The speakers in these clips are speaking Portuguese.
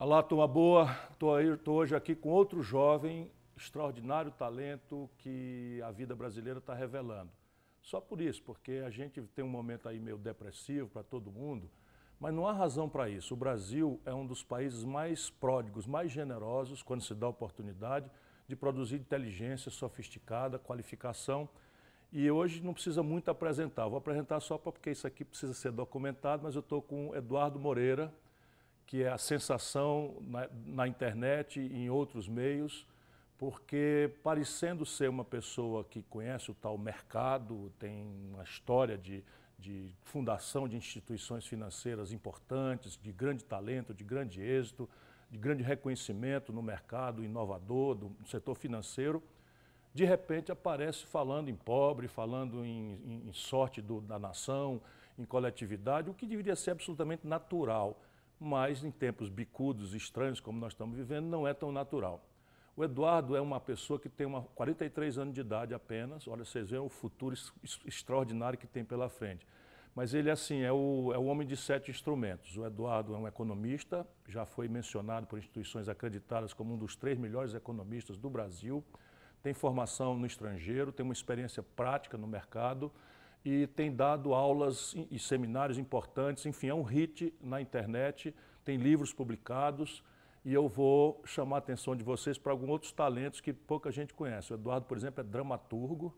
Olá, turma boa. Estou hoje aqui com outro jovem, extraordinário talento que a vida brasileira está revelando. Só por isso, porque a gente tem um momento aí meio depressivo para todo mundo, mas não há razão para isso. O Brasil é um dos países mais pródigos, mais generosos, quando se dá a oportunidade de produzir inteligência sofisticada, qualificação. E hoje não precisa muito apresentar. Vou apresentar só porque isso aqui precisa ser documentado, mas eu estou com Eduardo Moreira, que é a sensação na, na, internet e em outros meios, porque parecendo ser uma pessoa que conhece o tal mercado, tem uma história de, de fundação de instituições financeiras importantes, de grande talento, de grande êxito, de grande reconhecimento no mercado inovador, do setor financeiro, de repente aparece falando em pobre, falando em, em, sorte do, da nação, em coletividade, o que deveria ser absolutamente natural mas em tempos bicudos, estranhos como nós estamos vivendo, não é tão natural. O Eduardo é uma pessoa que tem uma 43 anos de idade apenas, olha, vocês veem o futuro extraordinário que tem pela frente. Mas ele, assim, é o, é o homem de sete instrumentos. O Eduardo é um economista, já foi mencionado por instituições acreditadas como um dos três melhores economistas do Brasil, tem formação no estrangeiro, tem uma experiência prática no mercado, e tem dado aulas e seminários importantes, enfim, é um hit na internet, tem livros publicados e eu vou chamar a atenção de vocês para alguns outros talentos que pouca gente conhece. O Eduardo, por exemplo, é dramaturgo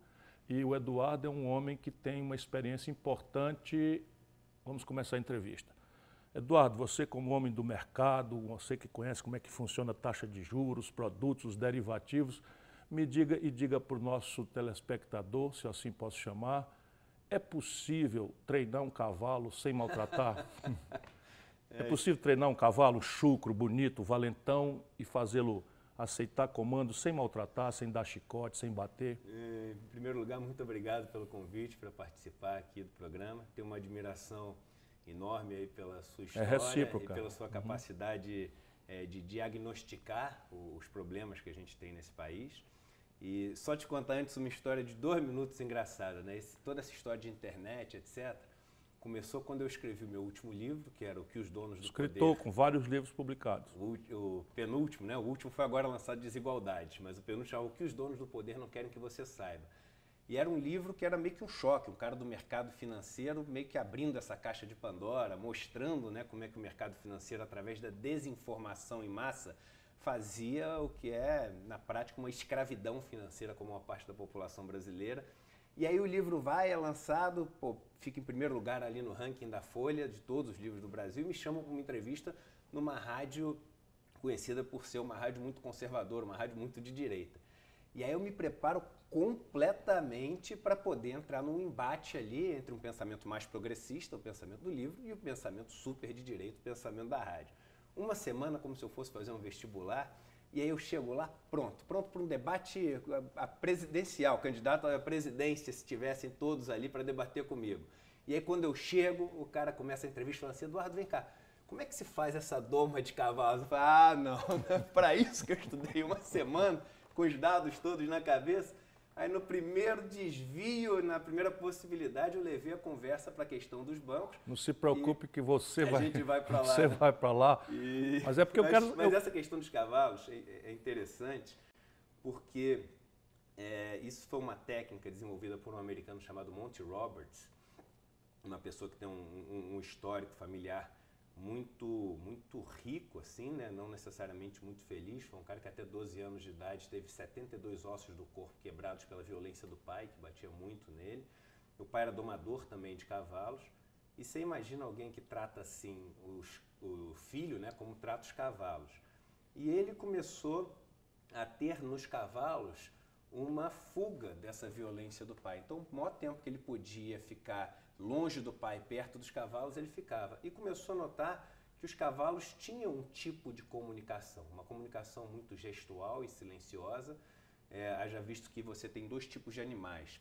e o Eduardo é um homem que tem uma experiência importante. Vamos começar a entrevista. Eduardo, você como homem do mercado, você que conhece como é que funciona a taxa de juros, produtos, os derivativos, me diga e diga para o nosso telespectador, se assim posso chamar, é possível treinar um cavalo sem maltratar? é possível treinar um cavalo chucro, bonito, valentão e fazê-lo aceitar comando sem maltratar, sem dar chicote, sem bater? É, em primeiro lugar, muito obrigado pelo convite para participar aqui do programa. Tenho uma admiração enorme aí pela sua é história é recíproca. e pela sua uhum. capacidade uhum. é, de diagnosticar os problemas que a gente tem nesse país. E só te contar antes uma história de dois minutos engraçada, né? Esse, toda essa história de internet, etc., começou quando eu escrevi o meu último livro, que era O que os Donos do Escritor, Poder... com vários livros publicados. O, o, penúltimo, né? O último foi agora lançado Desigualdades, mas o penúltimo é O que os Donos do Poder não querem que você saiba. E era um livro que era meio que um choque, um cara do mercado financeiro meio que abrindo essa caixa de Pandora, mostrando né, como é que o mercado financeiro, através da desinformação em massa, fazia o que é, na prática, uma escravidão financeira como uma parte da população brasileira. E aí o livro vai, é lançado, pô, fica em primeiro lugar ali no ranking da Folha de todos os livros do Brasil e me chamam para uma entrevista numa rádio conhecida por ser uma rádio muito conservadora, uma rádio muito de direita. E aí eu me preparo completamente para poder entrar num embate ali entre um pensamento mais progressista, o pensamento do livro, e o pensamento super de direita, o pensamento da rádio uma semana como se eu fosse fazer um vestibular. E aí eu chego lá, pronto, pronto para um debate a, presidencial, candidato à presidência, se tivessem todos ali para debater comigo. E aí quando eu chego, o cara começa a entrevista falando assim, Eduardo, vem cá, como é que se faz essa doma de cavalos? Eu falo, ah, não, não é para isso que eu estudei uma semana, com os dados todos na cabeça. Aí no primeiro desvio, na primeira possibilidade, eu levei a conversa para a questão dos bancos. Não se preocupe que você vai. A gente vai para lá. Você né? vai para lá. E... Mas é porque mas, eu quero. Mas eu... essa questão dos cavalos é, é interessante porque é, isso foi uma técnica desenvolvida por um americano chamado Monty Roberts, uma pessoa que tem um, um, um histórico familiar muito muito rico, assim, né? não necessariamente muito feliz. Foi um cara que até 12 anos de idade teve 72 ossos do corpo quebrados pela violência do pai, que batia muito nele. O pai era domador também de cavalos. E você imagina alguém que trata assim os, o filho né, como trata os cavalos. E ele começou a ter nos cavalos uma fuga dessa violência do pai. Então, o maior tempo que ele podia ficar longe do pai, perto dos cavalos, ele ficava. E começou a notar que os cavalos tinham um tipo de comunicação, uma comunicação muito gestual e silenciosa. É, haja visto que você tem dois tipos de animais,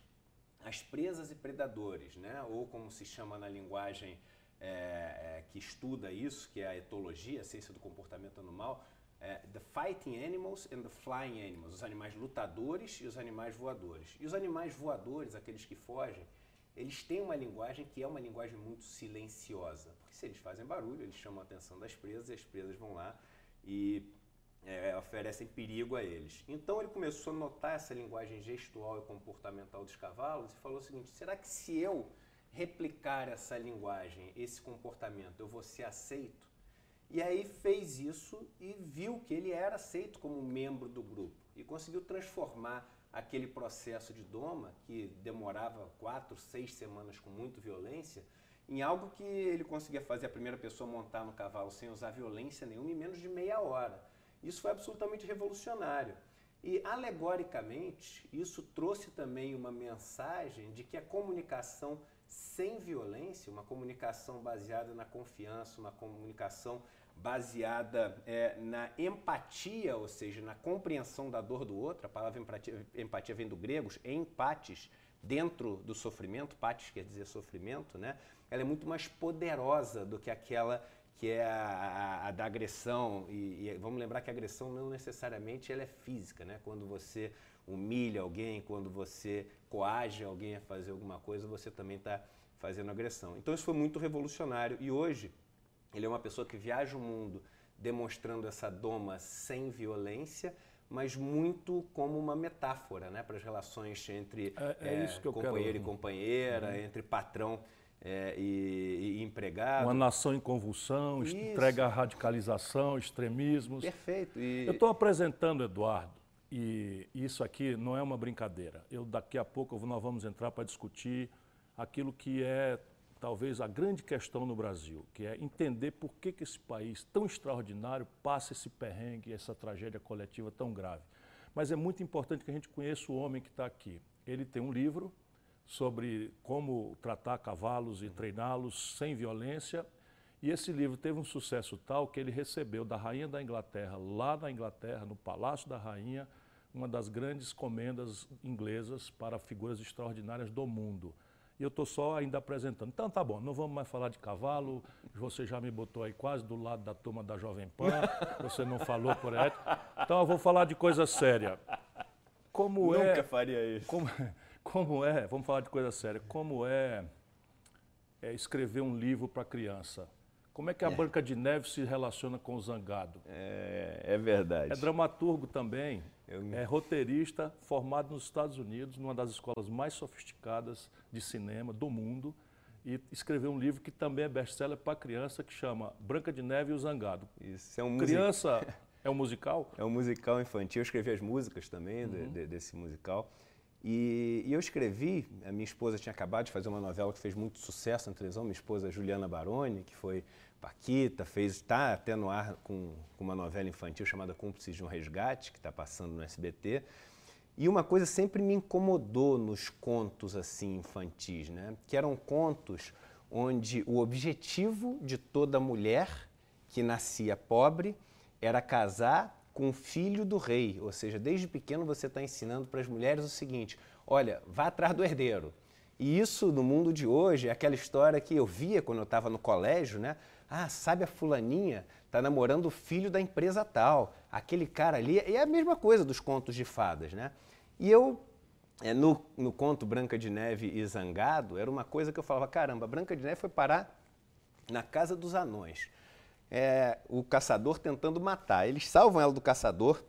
as presas e predadores, né? ou como se chama na linguagem é, é, que estuda isso, que é a etologia, a ciência do comportamento animal, é, the fighting animals and the flying animals, os animais lutadores e os animais voadores. E os animais voadores, aqueles que fogem, eles têm uma linguagem que é uma linguagem muito silenciosa, porque se eles fazem barulho, eles chamam a atenção das presas e as presas vão lá e é, oferecem perigo a eles. Então ele começou a notar essa linguagem gestual e comportamental dos cavalos e falou o seguinte: será que se eu replicar essa linguagem, esse comportamento, eu vou ser aceito? E aí fez isso e viu que ele era aceito como membro do grupo e conseguiu transformar aquele processo de doma, que demorava quatro, seis semanas com muita violência, em algo que ele conseguia fazer a primeira pessoa montar no cavalo sem usar violência nenhuma em menos de meia hora. Isso foi absolutamente revolucionário. E, alegoricamente, isso trouxe também uma mensagem de que a comunicação sem violência, uma comunicação baseada na confiança, uma comunicação baseada é, na empatia, ou seja, na compreensão da dor do outro. A palavra empatia, empatia vem do grego, empates, dentro do sofrimento, patis quer dizer sofrimento, né? Ela é muito mais poderosa do que aquela que é a, a, a da agressão. E, e, vamos lembrar que a agressão não necessariamente ela é física, né? Quando você humilha alguém, quando você coage alguém a fazer alguma coisa, você também está fazendo agressão. Então isso foi muito revolucionário e hoje ele é uma pessoa que viaja o mundo demonstrando essa doma sem violência, mas muito como uma metáfora né, para as relações entre é, é é, companheiro e companheira, uhum. entre patrão é, e, e, empregado. Uma nação em convulsão, Isso. entrega à radicalização, extremismos. Perfeito. E... Eu estou apresentando, Eduardo, e isso aqui não é uma brincadeira. Eu daqui a pouco nós vamos entrar para discutir aquilo que é talvez a grande questão no Brasil, que é entender por que, que esse país tão extraordinário passa esse perrengue, essa tragédia coletiva tão grave. Mas é muito importante que a gente conheça o homem que está aqui. Ele tem um livro sobre como tratar cavalos e treiná-los sem violência. E esse livro teve um sucesso tal que ele recebeu da Rainha da Inglaterra, lá na Inglaterra, no Palácio da Rainha, uma das grandes comendas inglesas para figuras extraordinárias do mundo e eu estou só ainda apresentando. Então tá bom, não vamos mais falar de cavalo, você já me botou aí quase do lado da turma da Jovem Pan, você não falou por aí. Então eu vou falar de coisa séria. Como Nunca é, Nunca faria isso. Como, como é, vamos falar de coisa séria, como é, é escrever um livro para criança? Como é que a é. Branca de Neve se relaciona com o Zangado? É, é verdade. É dramaturgo também, Eu... é roteirista, formado nos Estados Unidos, numa das escolas mais sofisticadas de cinema do mundo, e escreveu um livro que também é best-seller para criança, que chama Branca de Neve e o Zangado. Isso é um Criança é um musical? É um musical infantil. Eu escrevi as músicas também uhum. de, de, desse musical. E, e, eu escrevi, a minha esposa tinha acabado de fazer uma novela que fez muito sucesso na televisão, minha esposa Juliana Baroni, que foi Paquita, fez, está até no ar com, com, uma novela infantil chamada Cúmplices de um Resgate, que está passando no SBT. E uma coisa sempre me incomodou nos contos assim infantis, né? que eram contos onde o objetivo de toda mulher que nascia pobre era casar com o filho do rei. Ou seja, desde pequeno você está ensinando para as mulheres o seguinte: olha, vá atrás do herdeiro. E isso no mundo de hoje é aquela história que eu via quando eu estava no colégio, né? Ah, sabe a fulaninha está namorando o filho da empresa tal, aquele cara ali. E é a mesma coisa dos contos de fadas, né? E eu, é, no, no conto Branca de Neve e Zangado, era uma coisa que eu falava: caramba, Branca de Neve foi parar na casa dos anões é, o caçador tentando matar. Eles salvam ela do caçador,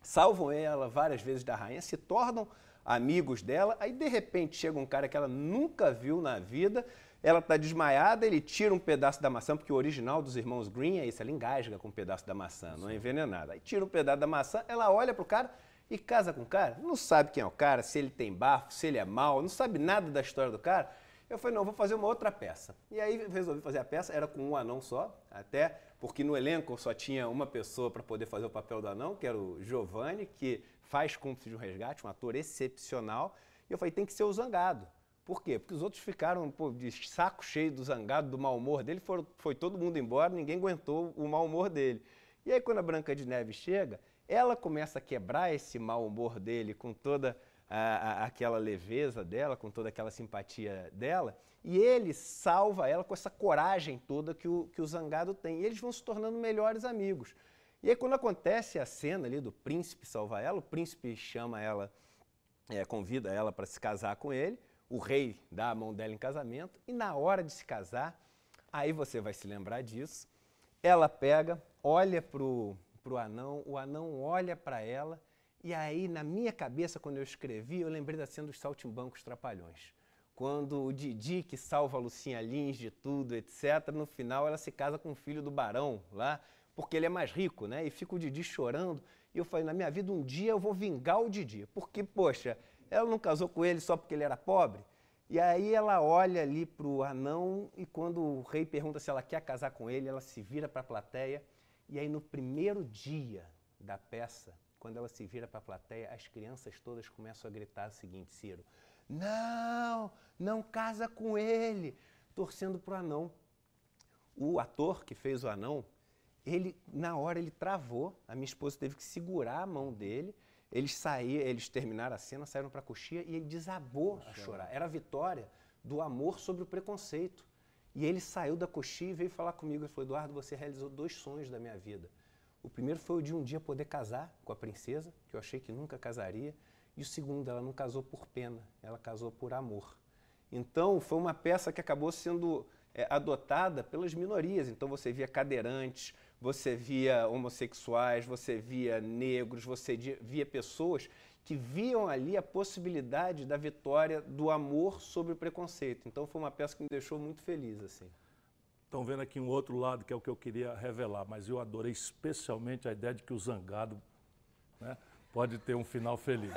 salvam ela várias vezes da rainha, se tornam amigos dela. Aí de repente chega um cara que ela nunca viu na vida, ela está desmaiada, ele tira um pedaço da maçã, porque o original dos irmãos Green é isso, ela engasga com um pedaço da maçã, não é envenenada. Aí tira um pedaço da maçã, ela olha pro cara e casa com o cara, não sabe quem é o cara, se ele tem bafo, se ele é mau, não sabe nada da história do cara. Eu falei, não, vou fazer uma outra peça. E aí resolvi fazer a peça, era com um anão só, até porque no elenco só tinha uma pessoa para poder fazer o papel do anão, que era o Giovanni, que faz Cúmplice de um Resgate, um ator excepcional. E eu falei, tem que ser o Zangado. Por quê? Porque os outros ficaram pô, de saco cheio do Zangado, do mau humor dele, foram, foi todo mundo embora, ninguém aguentou o mau humor dele. E aí quando a Branca de Neve chega, ela começa a quebrar esse mau humor dele com toda a, a, aquela leveza dela, com toda aquela simpatia dela, e ele salva ela com essa coragem toda que o, que o Zangado tem. E eles vão se tornando melhores amigos. E aí, quando acontece a cena ali do príncipe salvar ela, o príncipe chama ela, é, convida ela para se casar com ele, o rei dá a mão dela em casamento, e na hora de se casar, aí você vai se lembrar disso, ela pega, olha para o para o anão, o anão olha para ela, e aí, na minha cabeça, quando eu escrevi, eu lembrei da cena dos saltimbancos trapalhões. Quando o Didi, que salva a Lucinha Lins de tudo, etc., no final ela se casa com o filho do barão lá, porque ele é mais rico, né? E fica o Didi chorando. E eu falei, na minha vida, um dia eu vou vingar o Didi. Porque, poxa, ela não casou com ele só porque ele era pobre? E aí ela olha ali para o anão e quando o rei pergunta se ela quer casar com ele, ela se vira para a plateia. E aí no primeiro dia da peça, quando ela se vira para a plateia, as crianças todas começam a gritar o seguinte, Ciro, não, não casa com ele, torcendo para o anão. O ator que fez o anão, ele na hora ele travou, a minha esposa teve que segurar a mão dele eles saíram, eles terminaram a cena, saíram para a coxia e ele desabou a chorar. Era a vitória do amor sobre o preconceito. E ele saiu da coxia e veio falar comigo. Ele falou: Eduardo, você realizou dois sonhos da minha vida. O primeiro foi o de um dia poder casar com a princesa, que eu achei que nunca casaria. E o segundo, ela não casou por pena, ela casou por amor. Então, foi uma peça que acabou sendo é, adotada pelas minorias. Então, você via cadeirantes, você via homossexuais, você via negros, você via pessoas que viam ali a possibilidade da vitória do amor sobre o preconceito. Então foi uma peça que me deixou muito feliz assim. Estão vendo aqui um outro lado que é o que eu queria revelar, mas eu adorei especialmente a ideia de que o zangado né, pode ter um final feliz.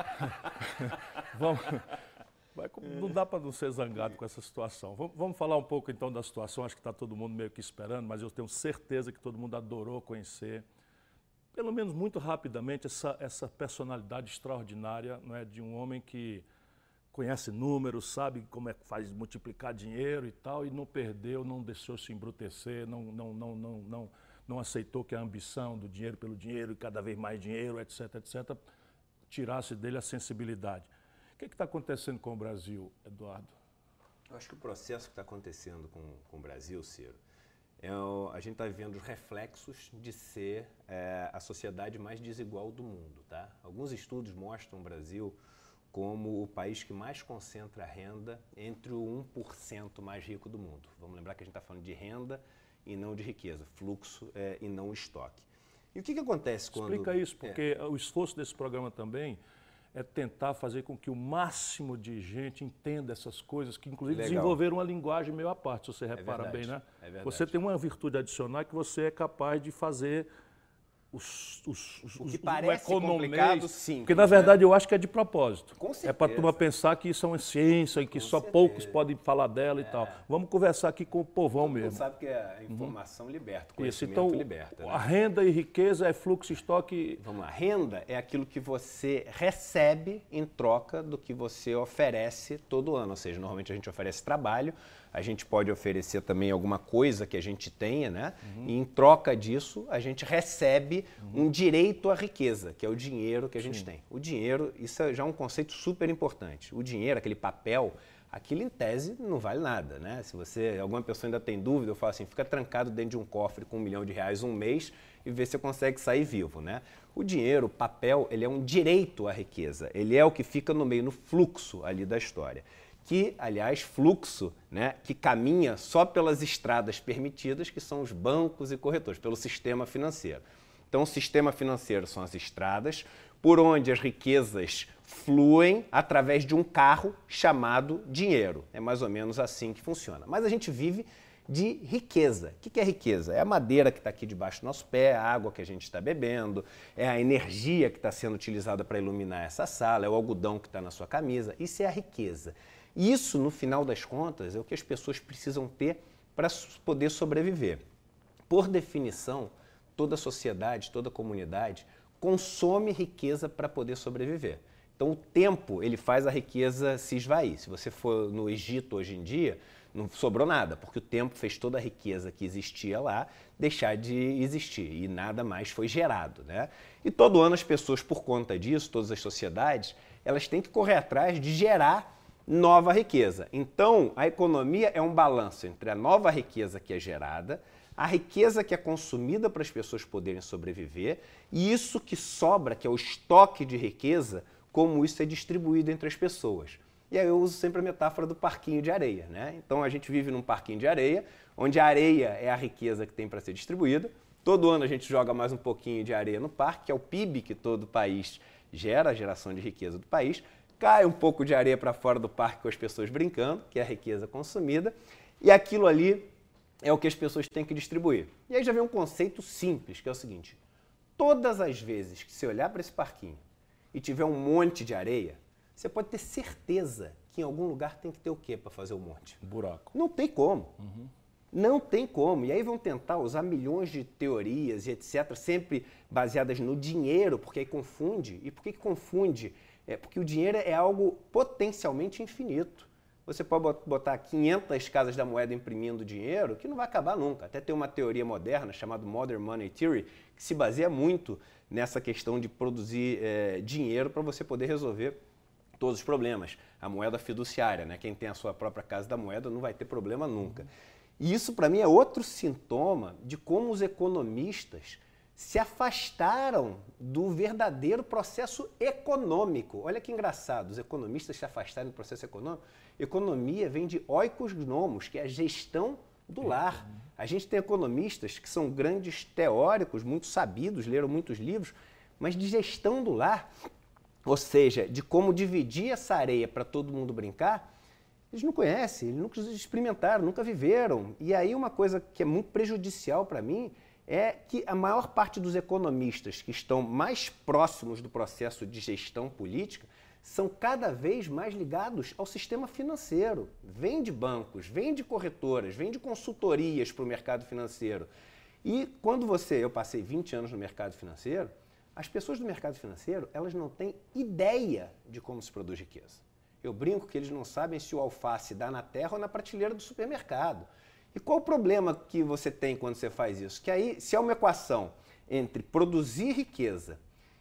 Vamos, não dá para não ser zangado com essa situação. Vamos falar um pouco então da situação, acho que está todo mundo meio que esperando, mas eu tenho certeza que todo mundo adorou conhecer, pelo menos muito rapidamente, essa, essa personalidade extraordinária não é, de um homem que conhece números, sabe como é que faz multiplicar dinheiro e tal, e não perdeu, não deixou se embrutecer, não, não, não, não, não, não aceitou que a ambição do dinheiro pelo dinheiro e cada vez mais dinheiro, etc., etc., tirasse dele a sensibilidade que está acontecendo com o Brasil, Eduardo? Eu acho que o processo que está acontecendo com, com o Brasil, Ciro, é o, a gente está vendo os reflexos de ser é, a sociedade mais desigual do mundo. Tá? Alguns estudos mostram o Brasil como o país que mais concentra renda entre o 1% mais rico do mundo. Vamos lembrar que a gente está falando de renda e não de riqueza, fluxo é, e não estoque. E o que, que acontece quando. Explica isso, porque é. o esforço desse programa também é tentar fazer com que o máximo de gente entenda essas coisas, que inclusive Legal. desenvolveram uma linguagem meio à parte, se você é repara é bem, né? É você tem uma virtude adicional que você é capaz de fazer os, os, os, o que parece complicado, sim. Porque, na verdade, eu acho que é de propósito. Com certeza. É para a turma pensar que isso é uma ciência e que com só certeza. poucos podem falar dela é. e tal. Vamos conversar aqui com o povão Todo mesmo. Você sabe que a informação uhum. liberta, o isso. Então, liberta. Né? A renda e riqueza é fluxo, estoque... Vamos lá. Renda é aquilo que você recebe em troca do que você oferece todo ano. Ou seja, normalmente a gente oferece trabalho, a gente pode oferecer também alguma coisa que a gente tenha, né? Uhum. E em troca disso, a gente recebe uhum. um direito à riqueza, que é o dinheiro que a gente Sim. tem. O dinheiro, isso é já um conceito super importante. O dinheiro, aquele papel, aquilo em tese não vale nada, né? Se você, alguma pessoa ainda tem dúvida, eu falo assim, fica trancado dentro de um cofre com um milhão de reais um mês e vê se você consegue sair vivo, né? O dinheiro, o papel, ele é um direito à riqueza. Ele é o que fica no meio, no fluxo ali da história que, aliás, fluxo, né, que caminha só pelas estradas permitidas, que são os bancos e corretores, pelo sistema financeiro. Então, o sistema financeiro são as estradas por onde as riquezas fluem através de um carro chamado dinheiro. É mais ou menos assim que funciona. Mas a gente vive de riqueza. O que é riqueza? É a madeira que está aqui debaixo do nosso pé, a água que a gente está bebendo, é a energia que está sendo utilizada para iluminar essa sala, é o algodão que está na sua camisa. Isso é a riqueza. Isso, no final das contas, é o que as pessoas precisam ter para poder sobreviver. Por definição, toda sociedade, toda comunidade consome riqueza para poder sobreviver. Então, o tempo ele faz a riqueza se esvair. Se você for no Egito hoje em dia, não sobrou nada, porque o tempo fez toda a riqueza que existia lá deixar de existir e nada mais foi gerado. Né? E todo ano as pessoas, por conta disso, todas as sociedades, elas têm que correr atrás de gerar nova riqueza. Então, a economia é um balanço entre a nova riqueza que é gerada, a riqueza que é consumida para as pessoas poderem sobreviver e isso que sobra, que é o estoque de riqueza, como isso é distribuído entre as pessoas. E aí eu uso sempre a metáfora do parquinho de areia. Né? Então a gente vive num parquinho de areia, onde a areia é a riqueza que tem para ser distribuída, Todo ano a gente joga mais um pouquinho de areia no parque, que é o PIB que todo país gera, a geração de riqueza do país. Cai um pouco de areia para fora do parque com as pessoas brincando, que é a riqueza consumida. E aquilo ali é o que as pessoas têm que distribuir. E aí já vem um conceito simples, que é o seguinte: todas as vezes que você olhar para esse parquinho e tiver um monte de areia, você pode ter certeza que em algum lugar tem que ter o quê para fazer o monte? Um buraco. Não tem como. Uhum. Não tem como. E aí vão tentar usar milhões de teorias e etc., sempre baseadas no dinheiro, porque aí confunde. E por que, que confunde? É porque o dinheiro é algo potencialmente infinito. Você pode botar 500 casas da moeda imprimindo dinheiro, que não vai acabar nunca. Até tem uma teoria moderna chamada Modern Money Theory, que se baseia muito nessa questão de produzir é, dinheiro para você poder resolver todos os problemas. A moeda fiduciária, né? quem tem a sua própria casa da moeda não vai ter problema nunca. E isso, para mim, é outro sintoma de como os economistas se afastaram do verdadeiro processo econômico. Olha que engraçado, os economistas se afastaram do processo econômico. Economia vem de oikos gnomos, que é a gestão do lar. A gente tem economistas que são grandes teóricos, muito sabidos, leram muitos livros, mas de gestão do lar, ou seja, de como dividir essa areia para todo mundo brincar, eles não conhecem, eles nunca experimentaram, nunca viveram. E aí uma coisa que é muito prejudicial para mim é que a maior parte dos economistas que estão mais próximos do processo de gestão política são cada vez mais ligados ao sistema financeiro. Vem de bancos, vem de corretoras, vem de consultorias para o mercado financeiro. E quando você, eu passei 20 anos no mercado financeiro, as pessoas do mercado financeiro, elas não têm ideia de como se produz riqueza. Eu brinco que eles não sabem se o alface dá na terra ou na prateleira do supermercado. E qual o problema que você tem quando você faz isso? Que aí, se é uma equação entre produzir riqueza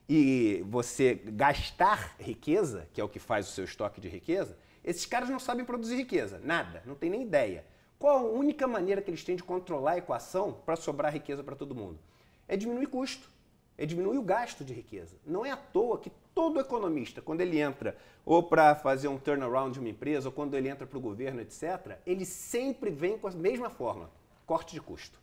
e você gastar riqueza, que é o que faz o seu estoque de riqueza, esses caras não sabem produzir riqueza, nada, não tem nem ideia. Qual a única maneira que eles têm de controlar a equação para sobrar riqueza para todo mundo? É diminuir custo é diminuir o gasto de riqueza. Não é à toa que todo economista, quando ele entra ou para fazer um turnaround de uma empresa, ou quando ele entra para o governo, etc., ele sempre vem com a mesma forma: corte de custo.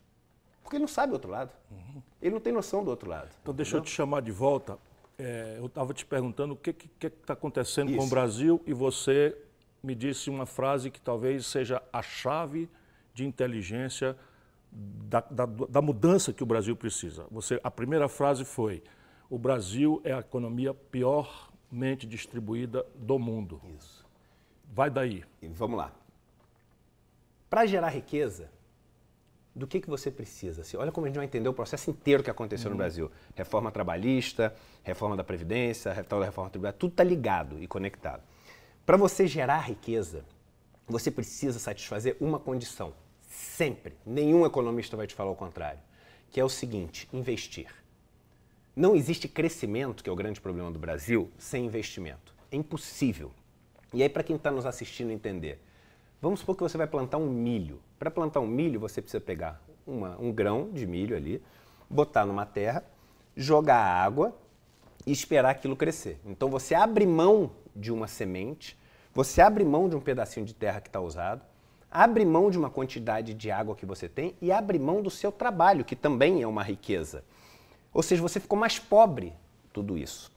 Porque ele não sabe o outro lado. Uhum. Ele não tem noção do outro lado. Então, deixa eu te chamar de volta. É, eu estava te perguntando o que está acontecendo Isso. com o Brasil e você me disse uma frase que talvez seja a chave de inteligência da, da, da, mudança que o Brasil precisa. Você, a primeira frase foi: o Brasil é a economia piormente distribuída do mundo. Isso. Vai daí. E vamos lá. Para gerar riqueza, do que, que você precisa? Assim, olha como a gente vai entender o processo inteiro que aconteceu uhum. no Brasil. Reforma trabalhista, reforma da Previdência, reforma tributária, tudo está ligado e conectado. Para você gerar riqueza, você precisa satisfazer uma condição Sempre. Nenhum economista vai te falar o contrário. Que é o seguinte: investir. Não existe crescimento, que é o grande problema do Brasil, sem investimento. É impossível. E aí, para quem está nos assistindo entender, vamos supor que você vai plantar um milho. Para plantar um milho, você precisa pegar uma, um grão de milho ali, botar numa terra, jogar água e esperar aquilo crescer. Então, você abre mão de uma semente, você abre mão de um pedacinho de terra que está usado, abre mão de uma quantidade de água que você tem e abre mão do seu trabalho, que também é uma riqueza. Ou seja, você ficou mais pobre, tudo isso.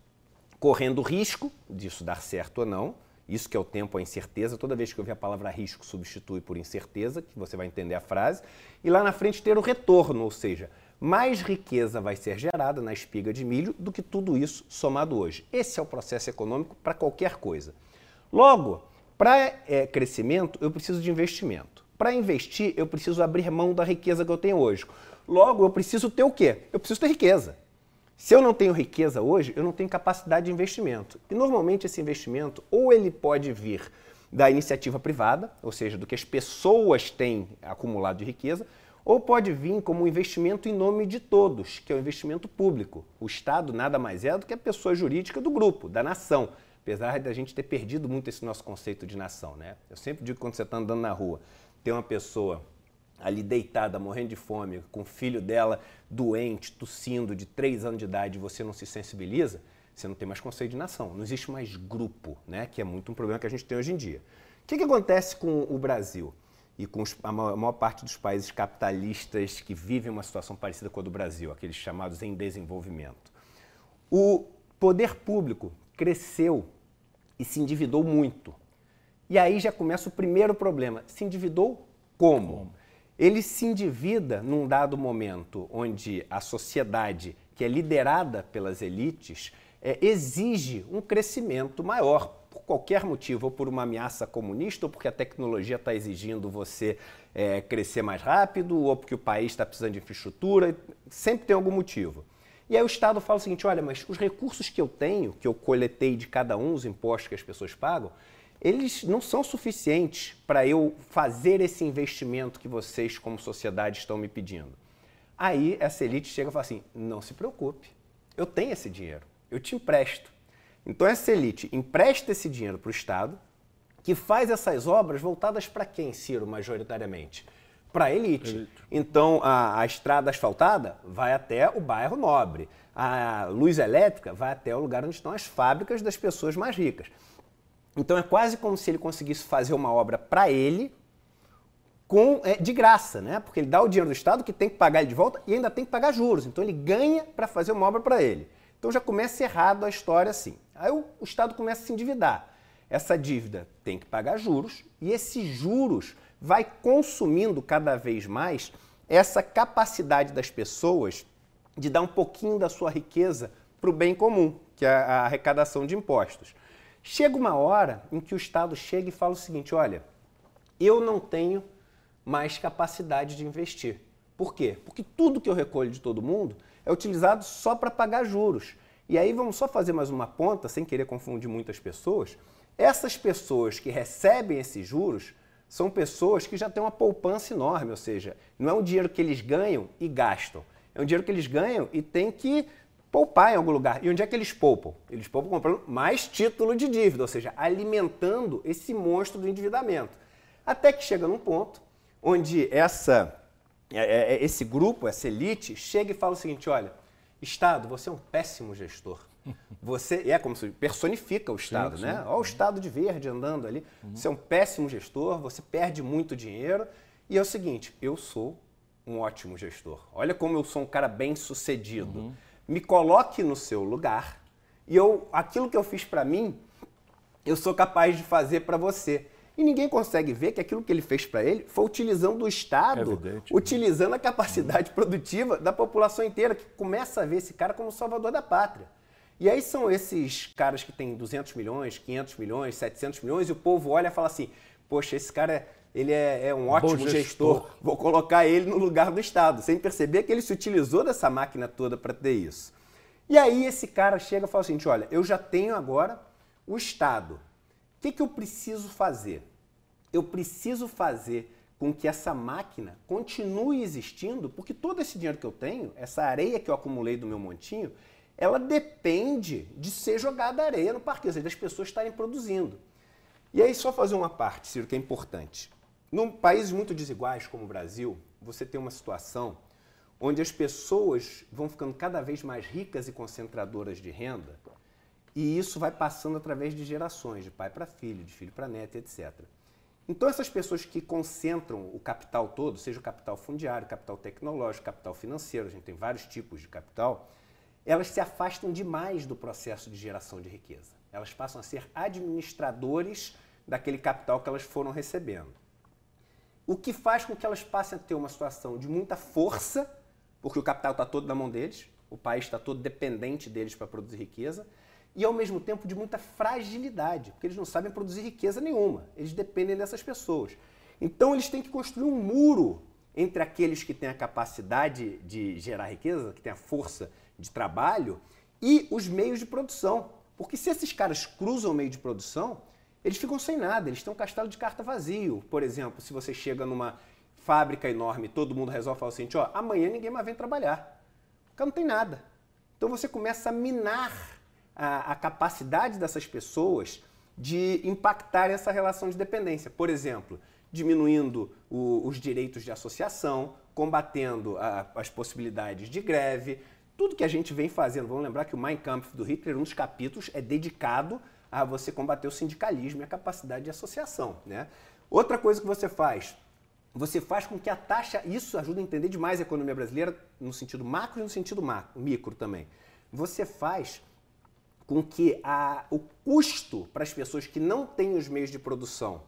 Correndo risco disso dar certo ou não, isso que é o tempo, a incerteza. Toda vez que eu ver a palavra risco, substitui por incerteza, que você vai entender a frase. E lá na frente ter o retorno, ou seja, mais riqueza vai ser gerada na espiga de milho do que tudo isso somado hoje. Esse é o processo econômico para qualquer coisa. Logo, para é, crescimento, eu preciso de investimento. Para investir, eu preciso abrir mão da riqueza que eu tenho hoje. Logo, eu preciso ter o quê? Eu preciso ter riqueza. Se eu não tenho riqueza hoje, eu não tenho capacidade de investimento. E normalmente esse investimento, ou ele pode vir da iniciativa privada, ou seja, do que as pessoas têm acumulado de riqueza, ou pode vir como um investimento em nome de todos, que é o investimento público. O Estado nada mais é do que a pessoa jurídica do grupo, da nação apesar da gente ter perdido muito esse nosso conceito de nação, né? Eu sempre digo que quando você está andando na rua, tem uma pessoa ali deitada, morrendo de fome, com o filho dela doente, tossindo, de três anos de idade, e você não se sensibiliza, você não tem mais conceito de nação. Não existe mais grupo, né? Que é muito um problema que a gente tem hoje em dia. O que, que acontece com o Brasil? e com a maior parte dos países capitalistas que vivem uma situação parecida com a do Brasil, aqueles chamados em desenvolvimento. O poder público cresceu e se endividou muito. E aí já começa o primeiro problema. Se endividou como? Ele se endivida num dado momento onde a sociedade, que é liderada pelas elites, é, exige um crescimento maior, por qualquer motivo, ou por uma ameaça comunista, ou porque a tecnologia está exigindo você é, crescer mais rápido, ou porque o país está precisando de infraestrutura, sempre tem algum motivo. E aí o Estado fala o seguinte: olha, mas os recursos que eu tenho, que eu coletei de cada um, os impostos que as pessoas pagam, eles não são suficientes para eu fazer esse investimento que vocês, como sociedade, estão me pedindo. Aí essa elite chega e fala assim: não se preocupe, eu tenho esse dinheiro, eu te empresto. Então essa elite empresta esse dinheiro para o Estado, que faz essas obras voltadas para quem, Ciro, majoritariamente? Para a elite. elite. Então a, a estrada asfaltada vai até o bairro nobre. A luz elétrica vai até o lugar onde estão as fábricas das pessoas mais ricas. Então é quase como se ele conseguisse fazer uma obra para ele com é, de graça, né? Porque ele dá o dinheiro do Estado que tem que pagar ele de volta e ainda tem que pagar juros. Então ele ganha para fazer uma obra para ele. Então já começa errado a história assim. Aí o, o Estado começa a se endividar. Essa dívida tem que pagar juros e esses juros vai consumindo cada vez mais essa capacidade das pessoas de dar um pouquinho da sua riqueza para o bem comum, que é a arrecadação de impostos. Chega uma hora em que o Estado chega e fala o seguinte: olha, eu não tenho mais capacidade de investir. Por quê? Porque tudo que eu recolho de todo mundo é utilizado só para pagar juros. E aí vamos só fazer mais uma ponta, sem querer confundir muitas pessoas. Essas pessoas que recebem esses juros são pessoas que já têm uma poupança enorme, ou seja, não é um dinheiro que eles ganham e gastam. É um dinheiro que eles ganham e têm que poupar em algum lugar. E onde é que eles poupam? Eles poupam comprando mais título de dívida, ou seja, alimentando esse monstro do endividamento. Até que chega num ponto onde essa, é, é, é, esse grupo, essa elite, chega e fala o seguinte: olha, Estado, você é um péssimo gestor. Você é como se personifica o Estado, sim, sim. né? Olha o Estado de verde andando ali. Uhum. Você é um péssimo gestor, você perde muito dinheiro. E é o seguinte: eu sou um ótimo gestor. Olha como eu sou um cara bem sucedido. Uhum me coloque no seu lugar e eu, aquilo que eu fiz para mim, eu sou capaz de fazer para você. E ninguém consegue ver que aquilo que ele fez para ele foi utilizando o Estado, é utilizando a capacidade produtiva da população inteira, que começa a ver esse cara como salvador da pátria. E aí são esses caras que têm 200 milhões, 500 milhões, 700 milhões, e o povo olha e fala assim, poxa, esse cara é ele é, é um ótimo gestor. gestor. vou colocar ele no lugar do Estado, sem perceber que ele se utilizou dessa máquina toda para ter isso. E aí esse cara chega e fala assim, olha, eu já tenho agora o Estado. O que, que eu preciso fazer? Eu preciso fazer com que essa máquina continue existindo, porque todo esse dinheiro que eu tenho, essa areia que eu acumulei do meu montinho, ela depende de ser jogada areia no parque, ou seja, das pessoas estarem produzindo. E aí, só fazer uma parte, Ciro, que é importante. Num países muito desiguais como o Brasil, você tem uma situação onde as pessoas vão ficando cada vez mais ricas e concentradoras de renda, e isso vai passando através de gerações, de pai para filho, de filho para neto, etc. Então essas pessoas que concentram o capital todo, seja o capital fundiário, capital tecnológico, capital financeiro, a gente tem vários tipos de capital, elas se afastam demais do processo de geração de riqueza. Elas passam a ser administradores daquele capital que elas foram recebendo o que faz com que elas passem a ter uma situação de muita força, porque o capital está todo na mão deles, o país está todo dependente deles para produzir riqueza, e ao mesmo tempo de muita fragilidade, porque eles não sabem produzir riqueza nenhuma, eles dependem dessas pessoas. Então eles têm que construir um muro entre aqueles que têm a capacidade de gerar riqueza, que têm a força de trabalho, e os meios de produção. Porque se esses caras cruzam o meio de produção, eles ficam sem nada, eles têm um castelo de carta vazio. Por exemplo, se você chega numa fábrica enorme todo mundo resolve falar assim, ó, amanhã ninguém mais vem trabalhar. Porque não tem nada. Então você começa a minar a, a capacidade dessas pessoas de impactar essa relação de dependência. Por exemplo, diminuindo o, os direitos de associação, combatendo a, as possibilidades de greve, tudo que a gente vem fazendo. Vamos lembrar que o Mein Kampf do Hitler, um dos capítulos, é dedicado a você combater o sindicalismo e a capacidade de associação. Né? Outra coisa que você faz, você faz com que a taxa, isso ajuda a entender demais a economia brasileira no sentido macro e no sentido macro, micro também. Você faz com que a, o custo para as pessoas que não têm os meios de produção,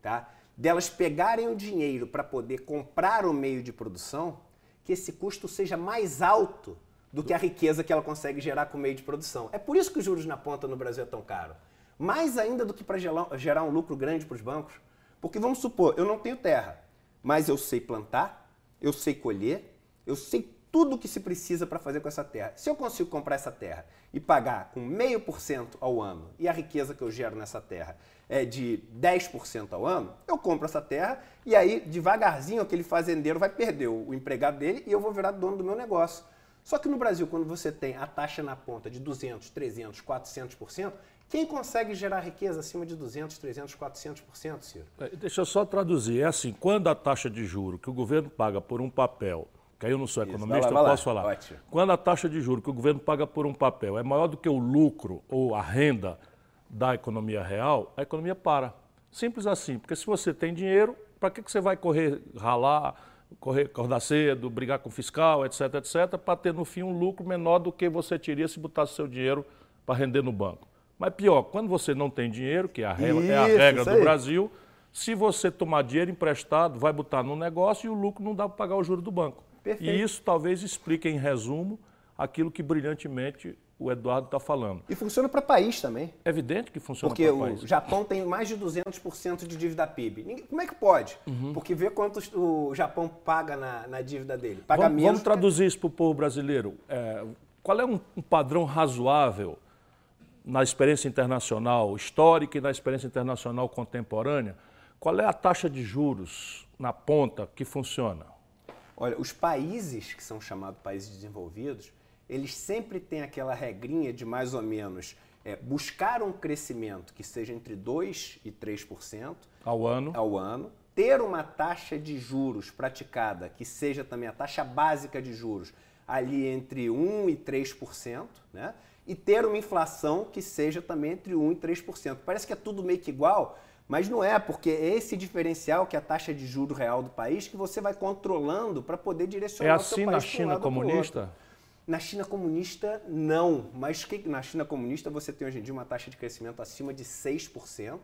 tá? delas pegarem o dinheiro para poder comprar o meio de produção, que esse custo seja mais alto do que a riqueza que ela consegue gerar com o meio de produção. É por isso que os juros na ponta no Brasil é tão caro. Mais ainda do que para gerar um lucro grande para os bancos. Porque vamos supor, eu não tenho terra, mas eu sei plantar, eu sei colher, eu sei tudo o que se precisa para fazer com essa terra. Se eu consigo comprar essa terra e pagar com meio por cento ao ano e a riqueza que eu gero nessa terra é de 10% ao ano, eu compro essa terra e aí devagarzinho aquele fazendeiro vai perder o empregado dele e eu vou virar dono do meu negócio. Só que no Brasil, quando você tem a taxa na ponta de 200, 300, 400%, quem consegue gerar riqueza acima de 200, 300, 400%, Ciro? É, deixa eu só traduzir. É assim, quando a taxa de juro que o governo paga por um papel, que aí eu não sou economista, Isso, lá, eu posso falar. Ótimo. Quando a taxa de juro que o governo paga por um papel é maior do que o lucro ou a renda da economia real, a economia para. Simples assim, porque se você tem dinheiro, para que, que você vai correr, ralar, correr, acordar cedo, brigar com o fiscal, etc, etc, para ter no fim um lucro menor do que você teria se botasse seu dinheiro para render no banco. Mas pior, quando você não tem dinheiro, que é a regra, isso, é a regra do Brasil, se você tomar dinheiro emprestado, vai botar no negócio e o lucro não dá para pagar o juro do banco. Perfeito. E isso talvez explique, em resumo, aquilo que brilhantemente o Eduardo está falando. E funciona para país também. É evidente que funciona para país. Porque o Japão tem mais de 200% de dívida PIB. Como é que pode? Uhum. Porque vê quanto o Japão paga na, na dívida dele. Paga vamos, menos. Vamos traduzir que... isso para o povo brasileiro. É, qual é um, um padrão razoável na experiência internacional histórica e na experiência internacional contemporânea, qual é a taxa de juros na ponta que funciona? Olha, os países que são chamados países desenvolvidos, eles sempre têm aquela regrinha de mais ou menos é, buscar um crescimento que seja entre 2% e 3% ao ano. ao ano, ter uma taxa de juros praticada que seja também a taxa básica de juros ali entre 1% e 3%, né? e ter uma inflação que seja também entre 1% e 3%. Parece que é tudo meio que igual, mas não é, porque é esse diferencial que é a taxa de juro real do país que você vai controlando para poder direcionar é assim o seu país na China um comunista? Na China comunista, não. Mas que, na China comunista você tem hoje em dia uma taxa de crescimento acima de 6%.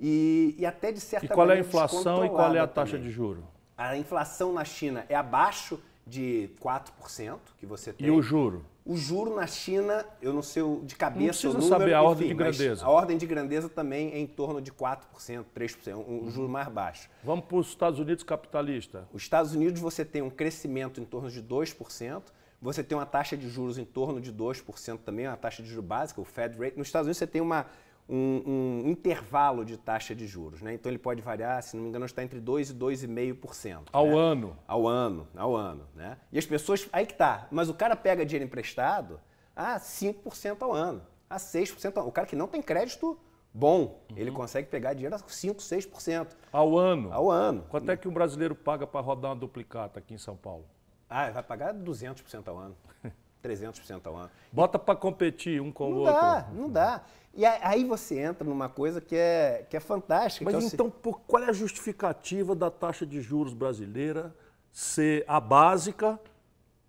E, e até de certa E qual é a inflação e qual é a taxa também. de juro? A inflação na China é abaixo de 4% que você tem. E o juro? O juro na China, eu não sei de cabeça não o número, saber a ordem de grandeza. A ordem de grandeza também é em torno de 4%, 3%, um juro mais baixo. Vamos para os Estados Unidos capitalista. Os Estados Unidos você tem um crescimento em torno de 2%, você tem uma taxa de juros em torno de 2% também, uma taxa de juros básica, o Fed Rate. Nos Estados Unidos você tem uma um, um, intervalo de taxa de juros. Né? Então ele pode variar, se não me engano, está entre 2% e 2,5%. Ao né? ano. Ao ano, ao ano. Né? E as pessoas. Aí que tá. Mas o cara pega dinheiro emprestado a 5% ao ano, a 6% ao ano. O cara que não tem crédito bom, uhum. ele consegue pegar dinheiro a 5%, 6%. Ao ano? Ao ano. Quanto é que um brasileiro paga para rodar uma duplicata aqui em São Paulo? Ah, vai pagar 200% ao ano. 300% ao ano. Bota para competir um com não o outro. Não dá, não dá. E aí você entra numa coisa que é, que é fantástica. Mas é então, por, qual é a justificativa da taxa de juros brasileira ser a básica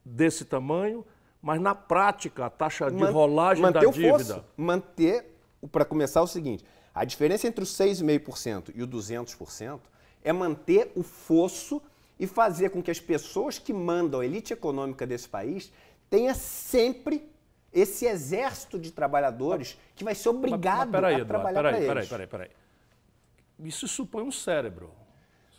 desse tamanho, mas na prática a taxa de Man, rolagem da dívida? Fosso, manter, para começar, o seguinte, a diferença entre o 6,5% e o 200% é manter o fosso e fazer com que as pessoas que mandam a elite econômica desse país tenha sempre esse exército de trabalhadores que vai ser obrigado mas, mas peraí, a trabalhar para eles. Peraí, peraí, peraí. Isso supõe um cérebro.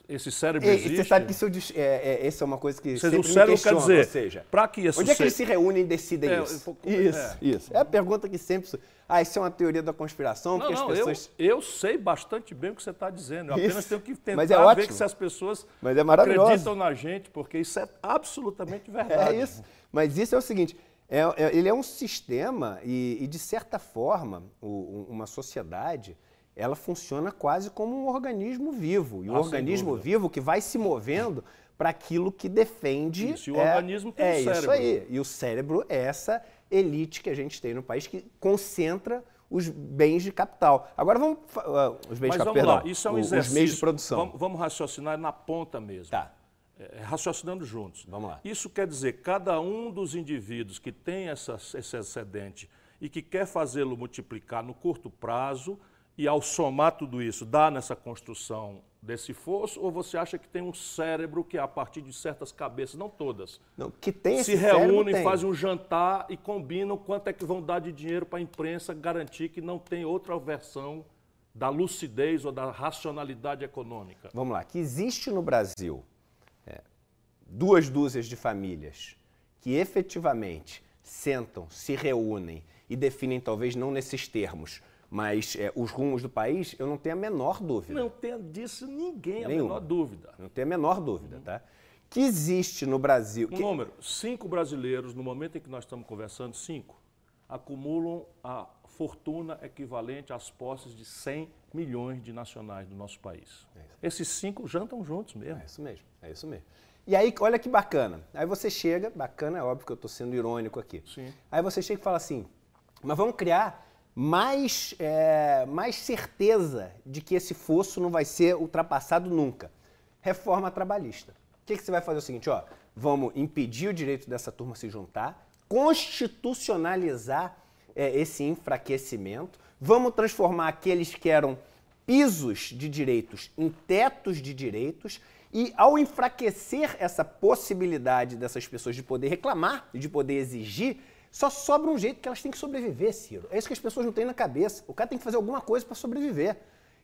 Esse cérebro e, existe. Você sabe que isso, é, é, essa é uma coisa que seja, sempre o cérebro quer dizer, ou seja, para que isso onde é que eles se reúnem e decidem é, isso? Isso, é. isso. É a pergunta que sempre... Ah, isso é uma teoria da conspiração? Não, não, pessoas... eu, eu, sei bastante bem o que você está dizendo. Eu apenas tenho que tentar Mas é ver se as pessoas Mas é acreditam na gente, porque isso é absolutamente verdade. É isso. Mas isso é o seguinte, é, é, ele é um sistema e, e de certa forma, o, uma sociedade ela funciona quase como um organismo vivo. E o ah, organismo vivo que vai se movendo para aquilo que defende. Isso, e o é, organismo tem é o cérebro. isso aí. E o cérebro é essa elite que a gente tem no país que concentra os bens de capital. Agora vamos. Uh, os bens Mas de capital. Vamos lá, isso é um exercício. Os meios de produção. Vamos, vamos raciocinar na ponta mesmo. Tá. É, raciocinando juntos. Vamos lá. Isso quer dizer cada um dos indivíduos que tem essa, esse excedente e que quer fazê-lo multiplicar no curto prazo e ao somar tudo isso dá nessa construção desse fosso, ou você acha que tem um cérebro que, a partir de certas cabeças, não todas, não, que tem se reúnem, fazem um jantar e combinam quanto é que vão dar de dinheiro para a imprensa garantir que não tem outra versão da lucidez ou da racionalidade econômica? Vamos lá, que existe no Brasil é, duas dúzias de famílias que efetivamente sentam, se reúnem e definem, talvez não nesses termos, mas é, os rumos do país, eu não tenho a menor dúvida. Não tenho disso ninguém a menor dúvida. Não tenho a menor dúvida, tá? Que existe no Brasil. Um que... número: cinco brasileiros, no momento em que nós estamos conversando, cinco, acumulam a fortuna equivalente às posses de 100 milhões de nacionais do nosso país. É Esses cinco jantam juntos mesmo. É isso mesmo, é isso mesmo. E aí, olha que bacana. Aí você chega, bacana, é óbvio que eu estou sendo irônico aqui. Sim. Aí você chega e fala assim, mas vamos criar mais, é, mais certeza de que esse fosso não vai ser ultrapassado nunca. Reforma trabalhista. O que, que você vai fazer? É o seguinte, ó, vamos impedir o direito dessa turma se juntar, constitucionalizar é, esse enfraquecimento, vamos transformar aqueles que eram pisos de direitos em tetos de direitos e ao enfraquecer essa possibilidade dessas pessoas de poder reclamar, de poder exigir, só sobra um jeito que elas têm que sobreviver, Ciro. É isso que as pessoas não têm na cabeça. O cara tem que fazer alguma coisa para sobreviver.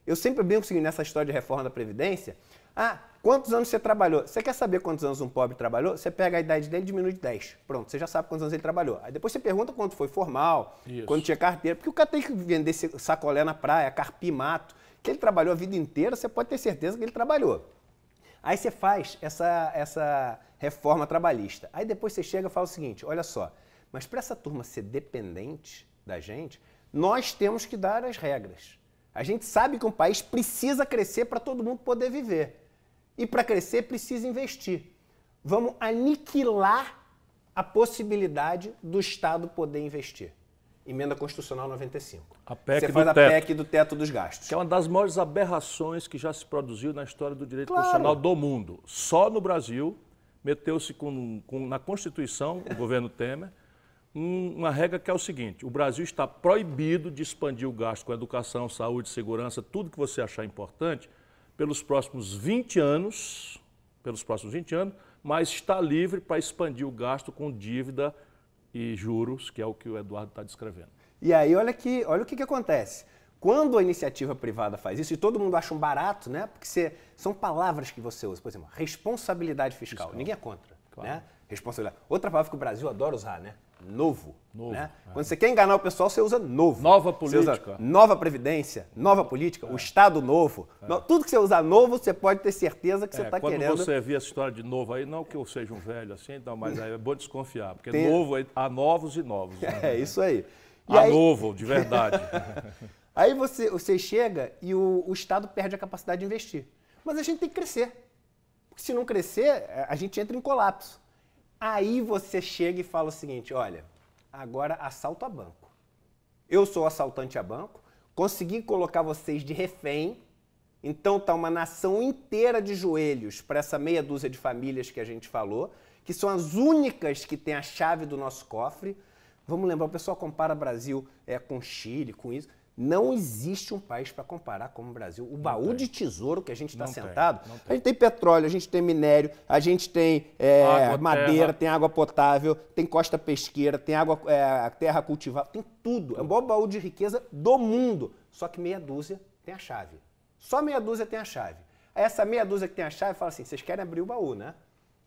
Eu sempre brinco assim, nessa história de reforma da Previdência. Ah, quantos anos você trabalhou? Você quer saber quantos anos um pobre trabalhou? Você pega a idade dele e diminui de 10. Pronto, você já sabe quantos anos ele trabalhou. Aí depois você pergunta quanto foi formal, Isso. quando tinha carteira. Porque o cara tem que vender sacolé na praia, carpir mato. Que ele trabalhou a vida inteira, você pode ter certeza que ele trabalhou. Aí você faz essa, essa reforma trabalhista. Aí depois você chega e fala o seguinte: olha só, mas para essa turma ser dependente da gente, nós temos que dar as regras. A gente sabe que um país precisa crescer para todo mundo poder viver. E para crescer precisa investir. Vamos aniquilar a possibilidade do Estado poder investir. Emenda Constitucional 95. A PEC Você faz a teto. PEC do teto dos gastos. Que é uma das maiores aberrações que já se produziu na história do direito claro. constitucional do mundo. Só no Brasil meteu-se com, com, na Constituição, o governo Temer, uma regra que é o seguinte: o Brasil está proibido de expandir o gasto com educação, saúde, segurança, tudo que você achar importante, pelos próximos 20 anos, pelos próximos 20 anos, mas está livre para expandir o gasto com dívida e juros, que é o que o Eduardo está descrevendo. E aí, olha, que, olha o que, que acontece. Quando a iniciativa privada faz isso, e todo mundo acha um barato, né? Porque você, são palavras que você usa. Por exemplo, responsabilidade fiscal. fiscal. Ninguém é contra. Claro. Né? Responsabilidade. Outra palavra que o Brasil adora usar, né? Novo. Novo. Né? É. Quando você quer enganar o pessoal, você usa novo. Nova política. nova previdência, nova política, é. o Estado novo. É. Tudo que você usar novo, você pode ter certeza que você está é, querendo. Quando você vê essa história de novo aí, não que eu seja um velho assim, então, mas é bom desconfiar. Porque Tem... novo, há novos e novos. Né? É, isso aí. E há aí... novo, de verdade. aí você, você chega e o, o Estado perde a capacidade de investir. Mas a gente tem que crescer. Porque se não crescer, a gente entra em colapso. Aí você chega e fala o seguinte: olha, agora assalto a banco. Eu sou assaltante a banco, consegui colocar vocês de refém, então tá uma nação inteira de joelhos para essa meia dúzia de famílias que a gente falou, que são as únicas que têm a chave do nosso cofre. Vamos lembrar, o pessoal compara Brasil é, com Chile, com isso. Não existe um país para comparar como o Brasil. O baú de tesouro que a gente está sentado, tem, a gente tem petróleo, a gente tem minério, a gente tem é, água, madeira, terra. tem água potável, tem costa pesqueira, tem água, é, terra cultivável, tem tudo. É o maior baú de riqueza do mundo. Só que meia dúzia tem a chave. Só meia dúzia tem a chave. Essa meia dúzia que tem a chave fala assim: vocês querem abrir o baú, né?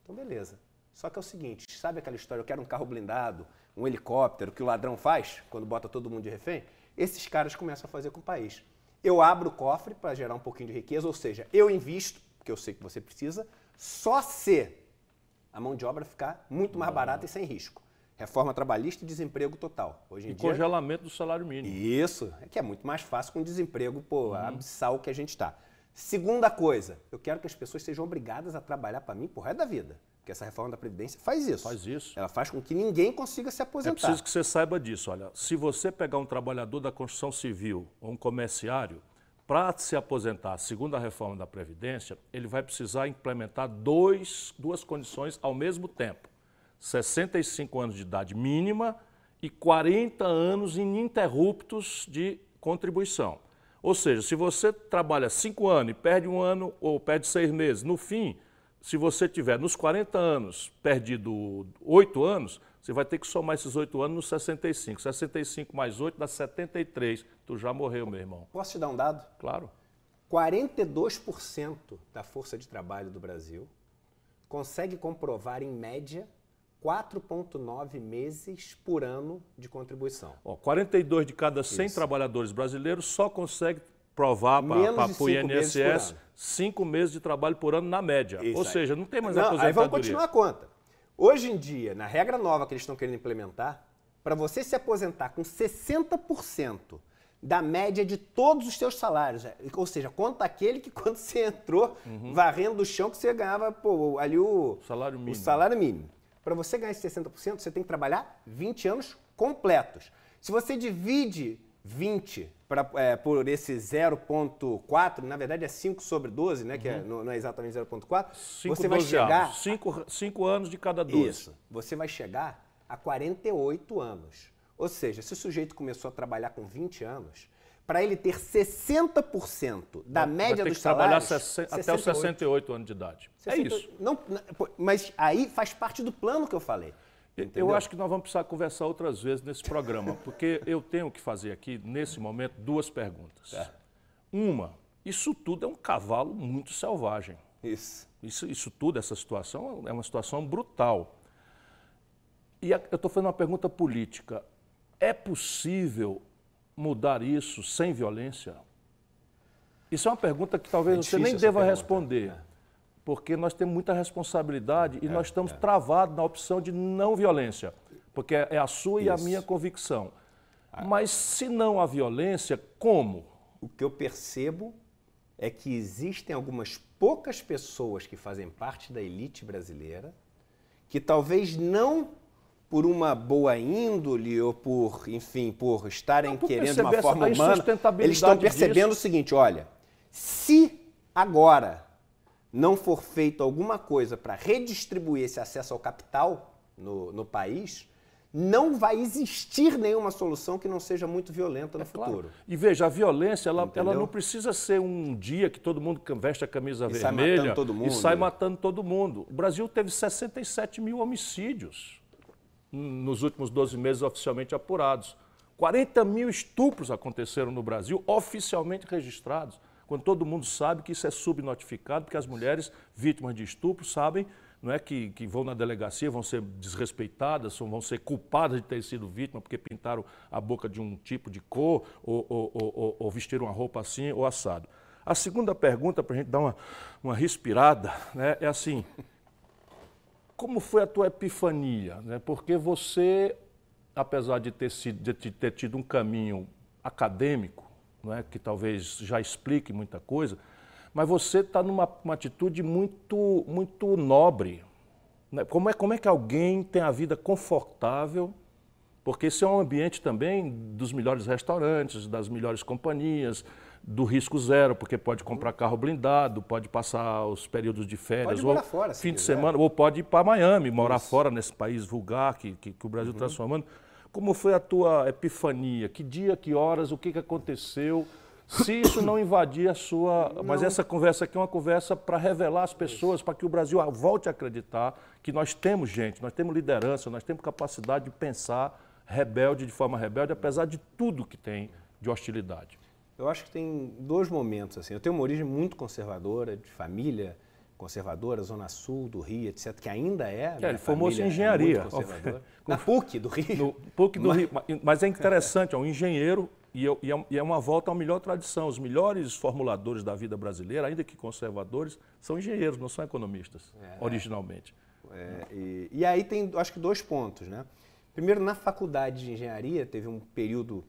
Então beleza. Só que é o seguinte: sabe aquela história? Eu quero um carro blindado, um helicóptero, que o ladrão faz quando bota todo mundo de refém? Esses caras começam a fazer com o país. Eu abro o cofre para gerar um pouquinho de riqueza, ou seja, eu invisto, porque eu sei que você precisa, só se a mão de obra ficar muito mais barata e sem risco. Reforma trabalhista e desemprego total. Hoje em e dia, congelamento do salário mínimo. Isso, é que é muito mais fácil com desemprego pô, uhum. abissal que a gente está. Segunda coisa, eu quero que as pessoas sejam obrigadas a trabalhar para mim por resto da vida. Que essa reforma da Previdência faz isso. Faz isso. Ela faz com que ninguém consiga se aposentar. É preciso que você saiba disso. Olha, se você pegar um trabalhador da construção civil ou um comerciário, para se aposentar, segundo a reforma da Previdência, ele vai precisar implementar dois, duas condições ao mesmo tempo: 65 anos de idade mínima e 40 anos ininterruptos de contribuição. Ou seja, se você trabalha cinco anos e perde um ano ou perde seis meses, no fim, se você tiver nos 40 anos perdido oito anos, você vai ter que somar esses oito anos nos 65. 65 mais 8 dá 73. Tu já morreu, meu irmão. Posso te dar um dado? Claro. 42% da força de trabalho do Brasil consegue comprovar, em média, 4,9 meses por ano de contribuição. Ó, 42 de cada 100 Isso. trabalhadores brasileiros só consegue provar para o INSS cinco meses de trabalho por ano na média. Isso Ou aí. seja, não tem mais não, aposentadoria. Aí vamos continuar a conta. Hoje em dia, na regra nova que eles estão querendo implementar, para você se aposentar com 60% da média de todos os seus salários, é, ou seja, conta aquele que quando você entrou uhum. varrendo o chão que você ganhava pô, ali o salário mínimo. O salário mínimo. Para você ganhar esse 60%, você tem que trabalhar 20 anos completos. Se você divide 20 pra, é, por esse 0,4, na verdade é 5 sobre 12, né? Uhum. Que é, uhum. não, é exatamente 0,4. Você vai chegar. 5 anos de cada 12. Isso. Você vai chegar a 48 anos. Ou seja, se o sujeito começou a trabalhar com 20 anos, para ele ter 60% da vai média dos salários... trabalhar até os 68 anos de idade. 60, é isso. Não, mas aí faz parte do plano que eu falei. Entendeu? Eu acho que nós vamos precisar conversar outras vezes nesse programa, porque eu tenho que fazer aqui, nesse momento, duas perguntas. É. Uma, isso tudo é um cavalo muito selvagem. Isso. Isso, isso tudo, essa situação, é uma situação brutal. E eu estou fazendo uma pergunta política. É possível mudar isso sem violência? Isso é uma pergunta que talvez é você nem deva pergunta. responder, é. Porque nós temos muita responsabilidade e é, nós estamos é. travados na opção de não violência, porque é a sua isso. e a minha convicção. Ah. Mas se não a violência, como? O que eu percebo é que existem algumas poucas pessoas que fazem parte da elite brasileira que talvez não por uma boa índole ou por, enfim, por estarem não, por querendo uma forma humana, eles estão percebendo disso. o seguinte, olha, se agora não for feito alguma coisa para redistribuir esse acesso ao capital no, no país, não vai existir nenhuma solução que não seja muito violenta no é futuro. Claro. E veja, a violência ela, ela, não precisa ser um dia que todo mundo veste a camisa e vermelha sai e sai matando todo mundo. O Brasil teve 67 mil homicídios nos últimos 12 meses oficialmente apurados. 40 mil estupros aconteceram no Brasil, oficialmente registrados, quando todo mundo sabe que isso é subnotificado, porque as mulheres vítimas de estupro sabem não é que, que vão na delegacia, vão ser desrespeitadas, vão ser culpadas de ter sido vítima porque pintaram a boca de um tipo de cor ou, ou, ou, ou vestiram uma roupa assim ou assado. A segunda pergunta, para a gente dar uma, uma respirada, né, é assim: como foi a tua epifania? Né? Porque você, apesar de ter, sido, de ter tido um caminho acadêmico, não é? que talvez já explique muita coisa, mas você está numa atitude muito, muito nobre. Né? Como, é, como é que alguém tem a vida confortável? Porque esse é um ambiente também dos melhores restaurantes, das melhores companhias, do risco zero, porque pode comprar carro blindado, pode passar os períodos de férias, ou fora, fim de semana, ou pode ir para Miami, morar Isso. fora nesse país vulgar que, que, que o Brasil está uhum. transformando. Como foi a tua epifania? Que dia, que horas, o que, que aconteceu? Se isso não invadir a sua. Não. Mas essa conversa aqui é uma conversa para revelar as pessoas, para que o Brasil volte a acreditar que nós temos gente, nós temos liderança, nós temos capacidade de pensar rebelde de forma rebelde, apesar de tudo que tem de hostilidade. Eu acho que tem dois momentos. assim. Eu tenho uma origem muito conservadora, de família conservadora, Zona Sul do Rio, etc., que ainda é. é ele formou-se em engenharia. É Na PUC do Rio. No PUC do mas... Rio. Mas é interessante, é um engenheiro e, é, e é uma volta à melhor tradição. Os melhores formuladores da vida brasileira, ainda que conservadores, são engenheiros, não são economistas, é, originalmente. É, e, e, aí tem, acho que, dois pontos. Né? Primeiro, na faculdade de engenharia, teve um período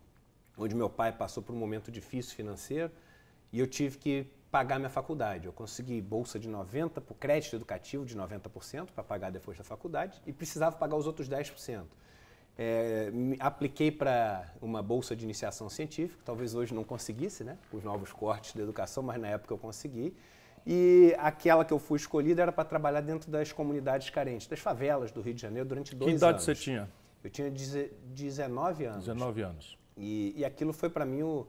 onde meu pai passou por um momento difícil financeiro e eu tive que pagar minha faculdade. Eu consegui bolsa de 90%, por crédito educativo de 90% para pagar depois da faculdade e precisava pagar os outros 10%. É, apliquei para uma bolsa de iniciação científica, talvez hoje não conseguisse, né, com os novos cortes da educação, mas na época eu consegui. E aquela que eu fui escolhida era para trabalhar dentro das comunidades carentes, das favelas do Rio de Janeiro durante dois anos. Que idade anos. você tinha? Eu tinha 19 anos. 19 anos. E, e aquilo foi para mim o,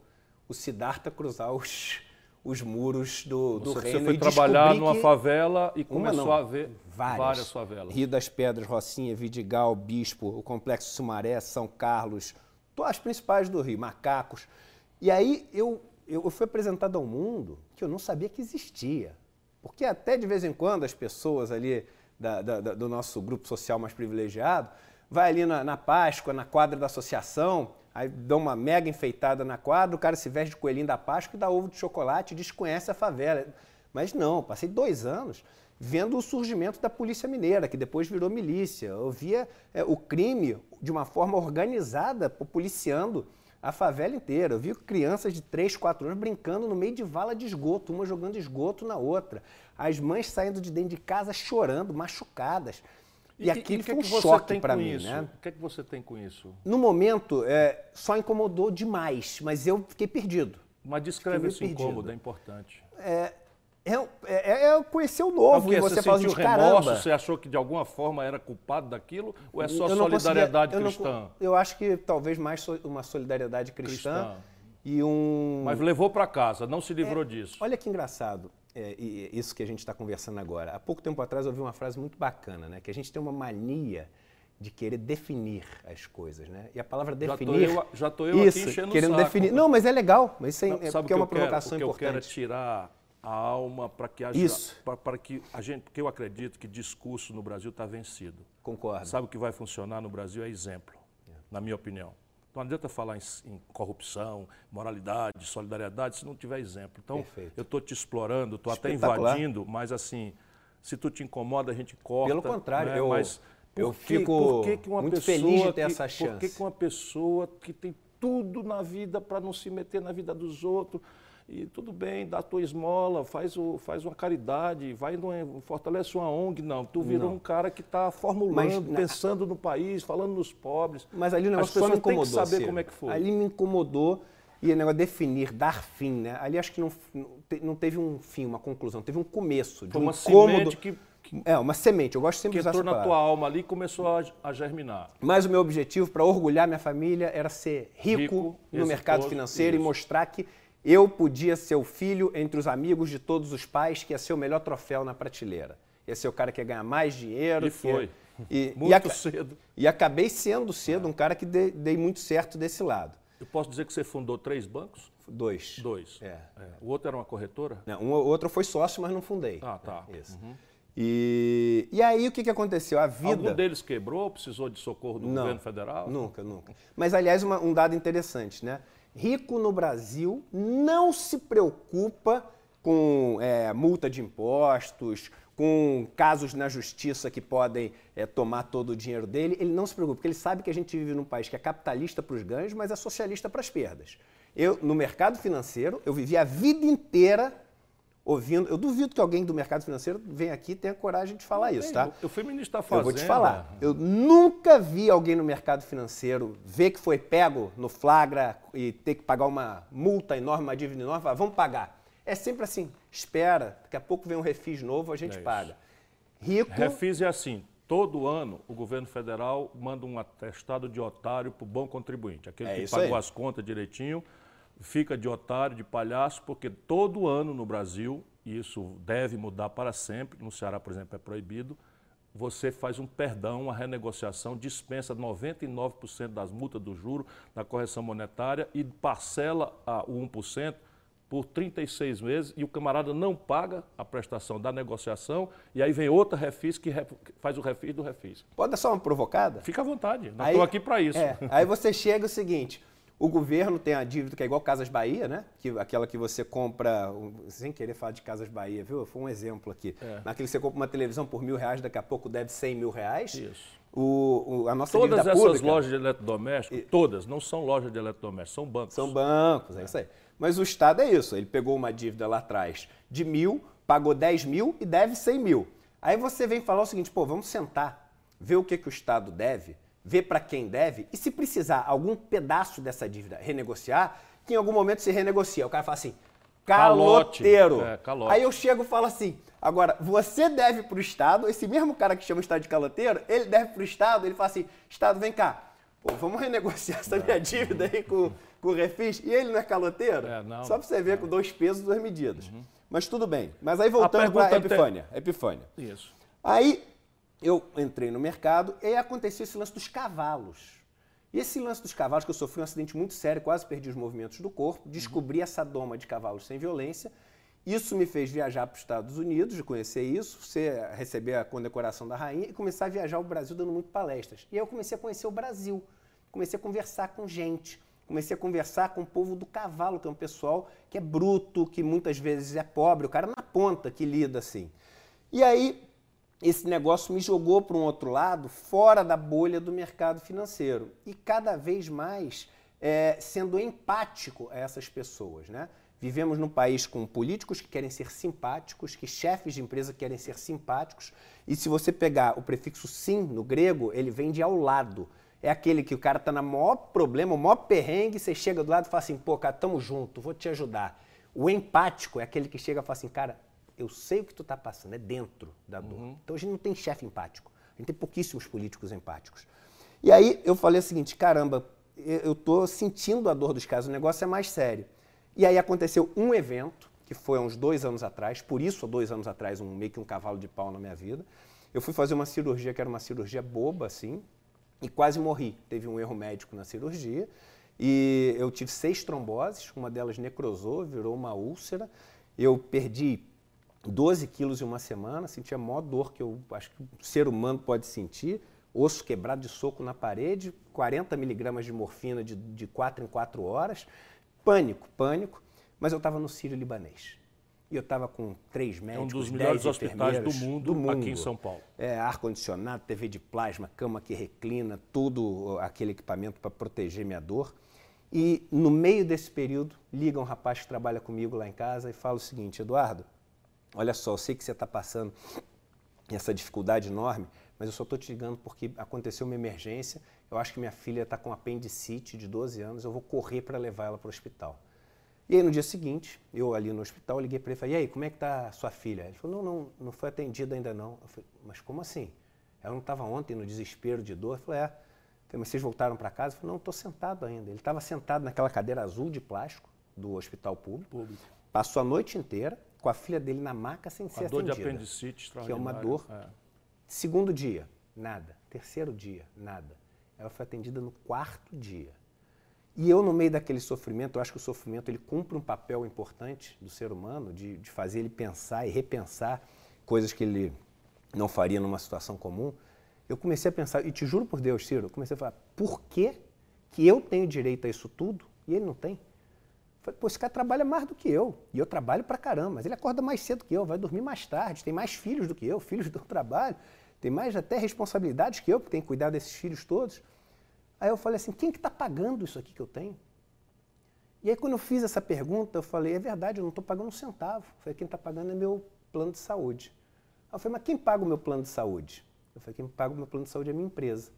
o Siddhartha cruzar os, os muros do, do você, reino. Você foi trabalhar numa favela e começou não, a ver várias, várias favelas. Rio das Pedras, Rocinha, Vidigal, Bispo, o Complexo Sumaré, São Carlos, as principais do Rio, Macacos. E aí eu, eu fui apresentado ao mundo que eu não sabia que existia. Porque até de vez em quando as pessoas ali da, da, do nosso grupo social mais privilegiado vai ali na, na Páscoa, na quadra da associação, Aí dá uma mega enfeitada na quadra, o cara se veste de coelhinho da Páscoa e dá ovo de chocolate desconhece a favela. Mas não, passei dois anos vendo o surgimento da Polícia Mineira, que depois virou milícia. Eu via é, o crime de uma forma organizada, policiando a favela inteira. Eu vi crianças de 3, 4 anos brincando no meio de vala de esgoto, uma jogando esgoto na outra. As mães saindo de dentro de casa chorando, machucadas. E, e aquilo que foi um que choque para mim, isso? né? O que é que você tem com isso? No momento, é, só incomodou demais, mas eu fiquei perdido. Mas descreve esse incômodo, é importante. É, é, é, é conhecer o novo e você, você fala sentiu de remorso, caramba. Você achou que de alguma forma era culpado daquilo? Ou é só Eu não solidariedade conseguia- eu não cristã? eu acho que talvez mais uma solidariedade cristã, Cristã. e um... Mas levou para casa, não se livrou É, disso. Olha que engraçado, é, isso que a gente está conversando agora. Há pouco tempo atrás eu ouvi uma frase muito bacana, né? Que a gente tem uma mania de querer definir as coisas, né? E a palavra definir... eu- já tô eu aqui isso, enchendo o querendo saco. definir. Não, mas é legal, mas isso é, é o porque que é uma eu quero? provocação O que eu quero é importante. tirar a alma para que haja, Isso. para- que a gente, porque eu acredito que discurso no Brasil está vencido. Concordo. Sabe o que vai funcionar no Brasil é exemplo, na minha opinião. Não adianta falar em, em corrupção, moralidade, solidariedade, se não tiver exemplo. Então, Perfeito. eu estou te explorando, estou até invadindo, mas assim, se tu te incomoda, a gente corta. Pelo contrário, né? eu- mas por eu que- fico por que que uma muito pessoa feliz de ter que- essa Por que, chance. que uma pessoa que tem tudo na vida para não se meter na vida dos outros, e tudo bem, dá a tua esmola, faz, o, faz uma caridade, vai fortalece uma ONG, não. Tu virou Não. um cara que está formulando, Mas pensando no país, falando nos pobres. Mas ali o negócio só me têm que incomodou. saber Ciro. como é que foi. Ali me incomodou e o negócio definir, dar fim, né? Ali acho que não, não te- não teve um fim, uma conclusão, teve um começo de Foi um uma incômodo. semente que, que, É, uma semente. Eu gosto sempre que de usar entrou na tua alma ali e começou a, a germinar. Mas o meu objetivo para orgulhar minha família era ser rico, Rico, no mercado financeiro e isso. mostrar que eu podia ser o filho entre os amigos de todos os pais que ia ser o melhor troféu na prateleira. Ia ser o cara que ia ganhar mais dinheiro. E foi. E, Muito e, cedo. e acabei sendo cedo um cara que dei, dei muito certo desse lado. Eu posso dizer que você fundou três bancos? Dois. Dois. É. O outro era uma corretora? Não, um ou outro foi sócio, mas não fundei. Ah, tá. É, isso. E, e aí o que, que aconteceu? A vida. Algum deles quebrou, precisou de socorro do Não. governo federal? Nunca, nunca. Mas, aliás, uma- um dado interessante, né? Rico no Brasil não se preocupa com é, multa de impostos, com casos na justiça que podem é, tomar todo o dinheiro dele. Ele não se preocupa, porque ele sabe que a gente vive num país que é capitalista para os ganhos, mas é socialista para as perdas. Eu, no mercado financeiro, eu vivi a vida inteira ouvindo. Eu duvido que alguém do mercado financeiro venha aqui e tenha coragem de falar isso, tá? Eu fui ministro da Fazenda. Eu vou te falar. Eu nunca vi alguém no mercado financeiro ver que foi pego no flagra e ter que pagar uma multa enorme, uma dívida enorme, falar, vamos pagar. É sempre assim, espera, daqui a pouco vem um refis novo, a gente É paga. Rico, Refis é assim, todo ano o governo federal manda um atestado de otário para o bom contribuinte. Aquele É que pagou aí. as contas direitinho, fica de otário, de palhaço, porque todo ano no Brasil, e isso deve mudar para sempre, no Ceará, por exemplo, é proibido, você faz um perdão, uma renegociação, dispensa 99% das multas do juro, da correção monetária e parcela a, o 1% por 36 meses e o camarada não paga a prestação da negociação e aí vem outra refis que re- faz o refis do refis. pode dar só uma provocada? Fica à vontade, Aí- estamos aqui para isso. É, aí você chega o seguinte, O governo tem a dívida que é igual Casas Bahia, né? Que, aquela que você compra, sem querer falar de Casas Bahia, viu? Foi um exemplo aqui. É. Naquele que você compra uma televisão por mil reais, daqui a pouco deve 100 mil reais. Isso. O, o, a nossa todas dívida essas pública, lojas de eletrodomésticos, e... todas, não são lojas de eletrodomésticos, são bancos. São bancos, é, é isso aí. Mas o Estado é isso, ele pegou uma dívida lá atrás de mil, pagou 10 mil e deve 100 mil. Aí você vem falar o seguinte, pô, vamos sentar, ver o que, que o Estado deve, ver para quem deve e se precisar algum pedaço dessa dívida renegociar, que em algum momento se renegocia. O cara fala assim, caloteiro. É. Aí eu chego e falo assim, agora, você deve para o Estado, esse mesmo cara que chama o Estado de caloteiro, ele deve para o Estado, ele fala assim, Estado, vem cá, pô, vamos renegociar essa minha dívida aí com, com o Refis, e ele não é caloteiro? É, não, Só para você ver com dois pesos, duas medidas. Uhum. Mas tudo bem. Mas aí voltando para a Epifânia. Epifânia. Isso. Aí eu entrei no mercado e aconteceu esse lance dos cavalos. E esse lance dos cavalos, que eu sofri um acidente muito sério, quase perdi os movimentos do corpo, descobri essa doma de cavalos sem violência. Isso me fez viajar para os Estados Unidos, de conhecer isso, você receber a condecoração da rainha e começar a viajar o Brasil dando muito palestras. E aí eu comecei a conhecer o Brasil, comecei a conversar com gente, comecei a conversar com o povo do cavalo, que é um pessoal que é bruto, que muitas vezes é pobre, o cara na ponta que lida assim. E aí esse negócio me jogou para um outro lado, fora da bolha do mercado financeiro. E cada vez mais é, sendo empático a essas pessoas. Né? Vivemos num país com políticos que querem ser simpáticos, que chefes de empresa querem ser simpáticos. E se você pegar o prefixo sim no grego, ele vem de ao lado. É aquele que o cara está no maior problema, o maior perrengue, você chega do lado e fala assim, pô, cara, tamo junto, vou te ajudar. O empático é aquele que chega e fala assim, cara, eu sei o que tu está passando, é dentro da dor. Uhum. Então a gente não tem chefe empático. A gente tem pouquíssimos políticos empáticos. E aí eu falei o seguinte, caramba, eu estou sentindo a dor dos casos, o negócio é mais sério. E aí aconteceu um evento, que foi há uns dois anos atrás, por isso há dois anos atrás, um, meio que um cavalo de pau na minha vida. Eu fui fazer uma cirurgia que era uma cirurgia boba, assim, e quase morri. Teve um erro médico na cirurgia. E eu tive seis tromboses, uma delas necrosou, virou uma úlcera. Eu perdi 12 quilos em uma semana, sentia a maior dor que eu acho que o ser humano pode sentir, osso quebrado de soco na parede, 40 miligramas de morfina de, de 4 em 4 horas, pânico, pânico, mas eu estava no Sírio Libanês. E eu estava com três médicos, É um dos melhores hospitais do mundo, do mundo, aqui em São Paulo. É, ar-condicionado, TV de plasma, cama que reclina, tudo aquele equipamento para proteger minha dor. E no meio desse período, liga um rapaz que trabalha comigo lá em casa e fala o seguinte, Eduardo, olha só, eu sei que você está passando essa dificuldade enorme, mas eu só estou te ligando porque aconteceu uma emergência, eu acho que minha filha está com apendicite de 12 anos, eu vou correr para levar ela para o hospital. E aí no dia seguinte, eu ali no hospital, liguei para ele e falei, e aí, como é que está a sua filha? Ele falou, não, não, não foi atendida ainda não. Eu falei, mas como assim? Ela não estava ontem no desespero de dor? Eu falei, é. Eu falei, mas vocês voltaram para casa? Eu falei, não, estou sentado ainda. Ele estava sentado naquela cadeira azul de plástico do hospital público, público. passou a noite inteira, com a filha dele na maca sem ser dor atendida. de apendicite Que é uma dor. É. Segundo dia, nada. Terceiro dia, nada. Ela foi atendida no quarto dia. E eu, no meio daquele sofrimento, eu acho que o sofrimento ele cumpre um papel importante do ser humano, de, de fazer ele pensar e repensar coisas que ele não faria numa situação comum. Eu comecei a pensar, e te juro por Deus, Ciro, eu comecei a falar, por que, que eu tenho direito a isso tudo e ele não tem? Falei, pô, esse cara trabalha mais do que eu. E eu trabalho pra caramba, mas ele acorda mais cedo que eu, vai dormir mais tarde, tem mais filhos do que eu, filhos do trabalho, tem mais até responsabilidades que eu, porque tem que cuidar desses filhos todos. Aí eu falei assim, quem que está pagando isso aqui que eu tenho? E aí quando eu fiz essa pergunta, eu falei, é verdade, eu não estou pagando um centavo. Eu falei, quem está pagando é meu plano de saúde. Aí eu falei, mas quem paga o meu plano de saúde? Eu falei, quem paga o meu plano de saúde é a minha empresa.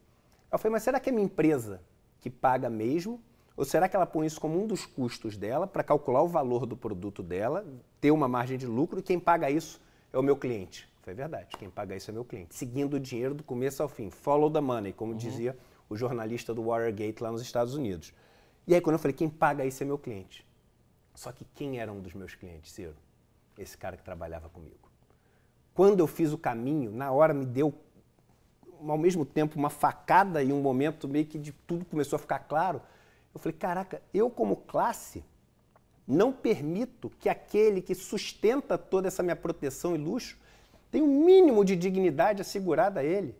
Aí eu falei, mas será que é a minha empresa que paga mesmo ou será que ela põe isso como um dos custos dela para calcular o valor do produto dela, ter uma margem de lucro e quem paga isso é o meu cliente? Foi verdade, quem paga isso é meu cliente. Seguindo o dinheiro do começo ao fim. Follow the money, como uhum. dizia o jornalista do Watergate lá nos Estados Unidos. E aí quando eu falei, quem paga isso é meu cliente. Só que quem era um dos meus clientes, Ciro? Esse cara que trabalhava comigo. Quando eu fiz o caminho, na hora me deu ao mesmo tempo uma facada e um momento meio que de tudo começou a ficar claro eu falei, caraca, eu como classe não permito que aquele que sustenta toda essa minha proteção e luxo tenha um mínimo de dignidade assegurada a ele.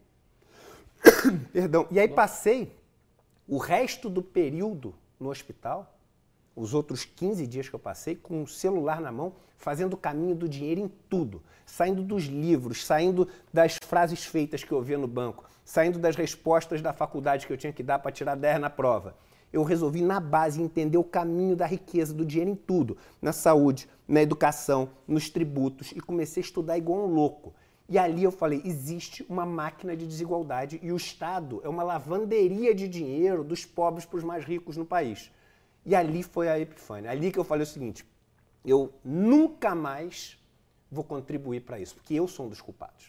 Perdão. E aí passei o resto do período no hospital, os outros 15 dias que eu passei, com o celular na mão, fazendo o caminho do dinheiro em tudo, saindo dos livros, saindo das frases feitas que eu via no banco, saindo das respostas da faculdade que eu tinha que dar para tirar 10 na prova. Eu resolvi, na base, entender o caminho da riqueza, do dinheiro em tudo, na saúde, na educação, nos tributos, e comecei a estudar igual um louco. E ali eu falei: existe uma máquina de desigualdade e o Estado é uma lavanderia de dinheiro dos pobres para os mais ricos no país. E ali foi a epifânia. Ali que eu falei o seguinte: eu nunca mais vou contribuir para isso, porque eu sou um dos culpados.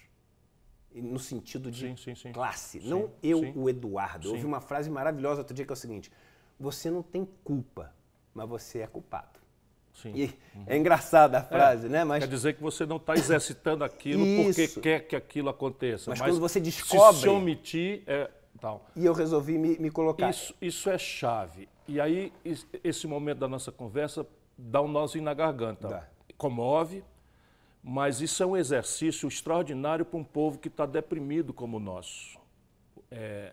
No sentido de sim, sim, sim. classe, não eu, o Eduardo. Eu ouvi uma frase maravilhosa outro dia que é o seguinte: você não tem culpa, mas você é culpado. Sim. E uhum. É engraçada a frase, é, né? Mas... Quer dizer que você não está exercitando aquilo porque quer que aquilo aconteça. Mas, mas quando você descobre. Se, se omitir, é, tal. E eu resolvi me, me colocar. Isso, isso é chave. E aí, esse momento da nossa conversa dá um nozinho na garganta. Dá. Comove, mas isso é um exercício extraordinário para um povo que está deprimido como o nosso. É,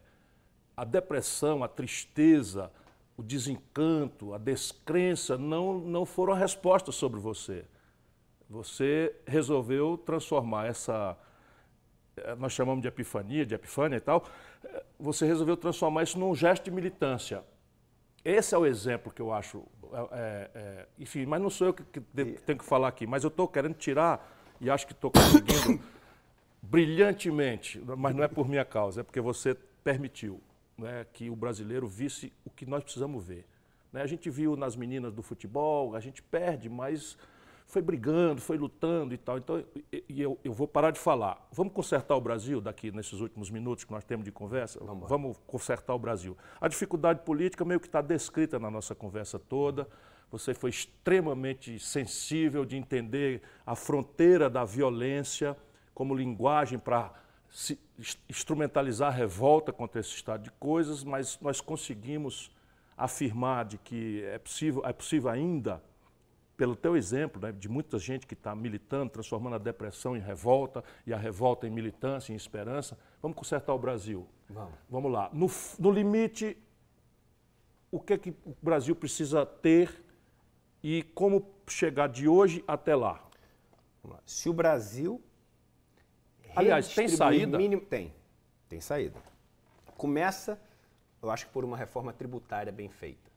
a depressão, a tristeza, o desencanto, a descrença não, não foram a resposta sobre você. Você resolveu transformar essa, eh, nós chamamos de epifania, de epifânia e tal, eh, você resolveu transformar isso num gesto de militância. Esse é o exemplo que eu acho. É, é, enfim, mas não sou eu que, que tenho que falar aqui, mas eu estou querendo tirar, e acho que estou conseguindo brilhantemente, mas não é por minha causa, é porque você permitiu né, que o brasileiro visse o que nós precisamos ver. Né? A gente viu nas meninas do futebol, a gente perde, mas foi brigando, foi lutando e tal. Então, e eu, eu vou parar de falar. Vamos consertar o Brasil daqui nesses últimos minutos que nós temos de conversa? Vamos, Vamos consertar o Brasil. A dificuldade política meio que está descrita na nossa conversa toda. Você foi extremamente sensível de entender a fronteira da violência como linguagem para instrumentalizar a revolta contra esse estado de coisas, mas nós conseguimos afirmar de que é possível, é possível ainda, pelo teu exemplo, né, de muita gente que está militando, transformando a depressão em revolta e a revolta em militância, em esperança, vamos consertar o Brasil. Vamos, vamos lá. No, no limite, o que, é que o Brasil precisa ter e como chegar de hoje até lá? Se o Brasil Aliás, tem saída? Mínimo, tem, tem saída. Começa, eu acho que por uma reforma tributária bem feita.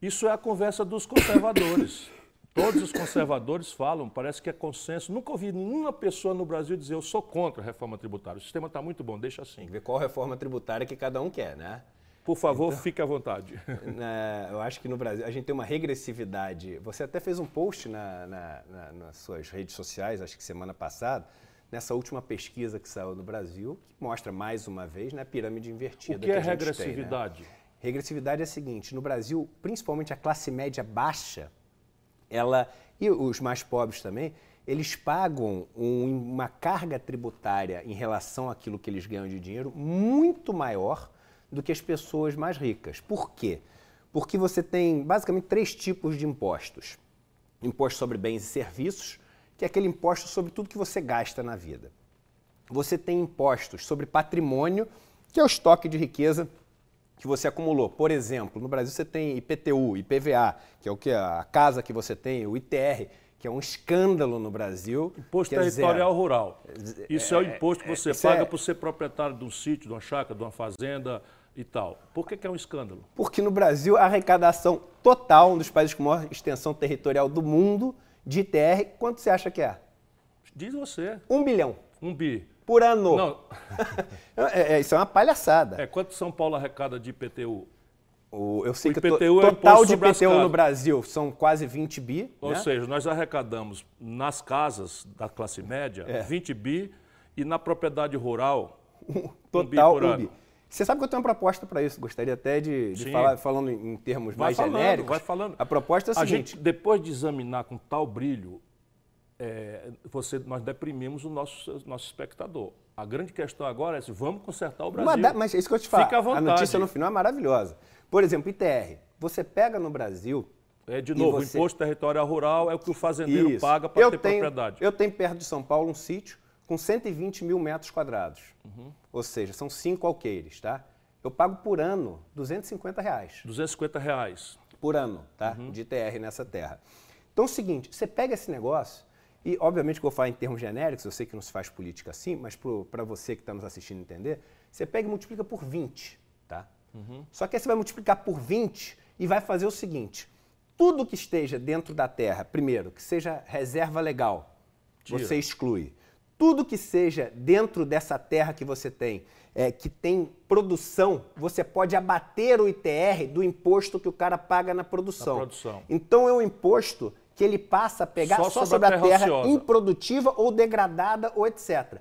Isso é a conversa dos conservadores. Todos os conservadores falam, parece que é consenso. Nunca ouvi nenhuma pessoa no Brasil dizer eu sou contra a reforma tributária. O sistema está muito bom, deixa assim. Ver qual reforma tributária que cada um quer, né? Por favor, então, fique à vontade. Né, eu acho que no Brasil a gente tem uma regressividade. Você até fez um post na, na, na, nas suas redes sociais, acho que semana passada, nessa última pesquisa que saiu no Brasil, que mostra mais uma vez né, a pirâmide invertida. O que, que é regressividade? Tem, né? Regressividade é a seguinte: no Brasil, principalmente a classe média baixa, ela e os mais pobres também, eles pagam um, uma carga tributária em relação àquilo que eles ganham de dinheiro muito maior do que as pessoas mais ricas. Por quê? Porque você tem basicamente três tipos de impostos: imposto sobre bens e serviços, que é aquele imposto sobre tudo que você gasta na vida. Você tem impostos sobre patrimônio, que é o estoque de riqueza que você acumulou. Por exemplo, no Brasil você tem IPTU, IPVA, que é o que a casa que você tem, o ITR, que é um escândalo no Brasil. Imposto territorial dizer, rural. Isso é, é, o imposto que você é, paga é, por ser proprietário de um sítio, de uma chácara, de uma fazenda e tal. Por que, que é um escândalo? Porque no Brasil a arrecadação total, um dos países com maior extensão territorial do mundo, de ITR, quanto você acha que é? Diz você. Um bilhão. Um bi. Por ano. Não. é, é, isso é uma palhaçada. É, quanto São Paulo arrecada de IPTU? O, eu sei o que o é total de IPTU no Brasil são quase 20 bi. Ou né? seja, nós arrecadamos nas casas da classe média é. 20 bi e na propriedade rural total um bi por um bi. Você sabe que eu tenho uma proposta para isso. Gostaria até de, de falar, falando em termos vai mais falando, genéricos. Vai falando. A proposta é a, a seguinte. Gente, depois de examinar com tal brilho, é, você, nós deprimimos o nosso, nosso espectador. A grande questão agora é se vamos consertar o Brasil. Mas, mas é isso que eu te falo. Fica à vontade. A notícia no final é maravilhosa. Por exemplo, ITR. Você pega no Brasil. É, de novo, você... o imposto territorial rural é o que o fazendeiro isso. paga para ter tenho, propriedade. Eu tenho perto de São Paulo um sítio com 120 mil metros quadrados. Uhum. Ou seja, são cinco alqueires, tá? eu pago por ano 250 reais. 250 reais. Por ano, tá? Uhum. De ITR nessa terra. Então é o seguinte, você pega esse negócio, e obviamente que eu vou falar em termos genéricos, eu sei que não se faz política assim, mas para você que está nos assistindo entender, você pega e multiplica por 20, tá? Uhum. Só que aí você vai multiplicar por 20 e vai fazer o seguinte, tudo que esteja dentro da terra, primeiro, que seja reserva legal, Tira. você exclui. Tudo que seja dentro dessa terra que você tem, é, que tem produção, você pode abater o ITR do imposto que o cara paga na produção. Na produção. Então é um imposto que ele passa a pegar só, só sobre, a terra, terra improdutiva ou degradada ou etc.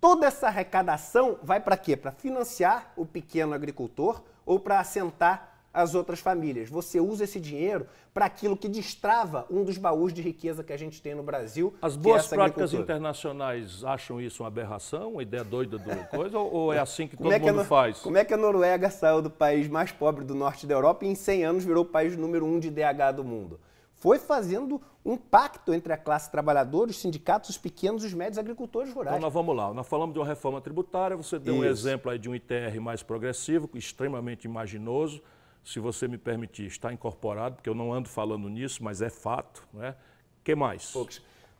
Toda essa arrecadação vai para quê? Para financiar o pequeno agricultor ou para assentar as outras famílias. Você usa esse dinheiro para aquilo que destrava um dos baús de riqueza que a gente tem no Brasil. As é boas é práticas internacionais acham isso uma aberração, uma ideia doida do coisa, ou é assim que todo é que mundo faz? Como é que a Noruega saiu do país mais pobre do norte da Europa e em 100 anos virou o país número um de DH do mundo? Foi fazendo um pacto entre a classe trabalhadora, os sindicatos, os pequenos e os médios agricultores rurais. Então nós vamos lá, nós falamos de uma reforma tributária, você deu Isso. um exemplo aí de um ITR mais progressivo, extremamente imaginoso, se você me permitir, está incorporado, porque eu não ando falando nisso, mas é fato. O né? que mais?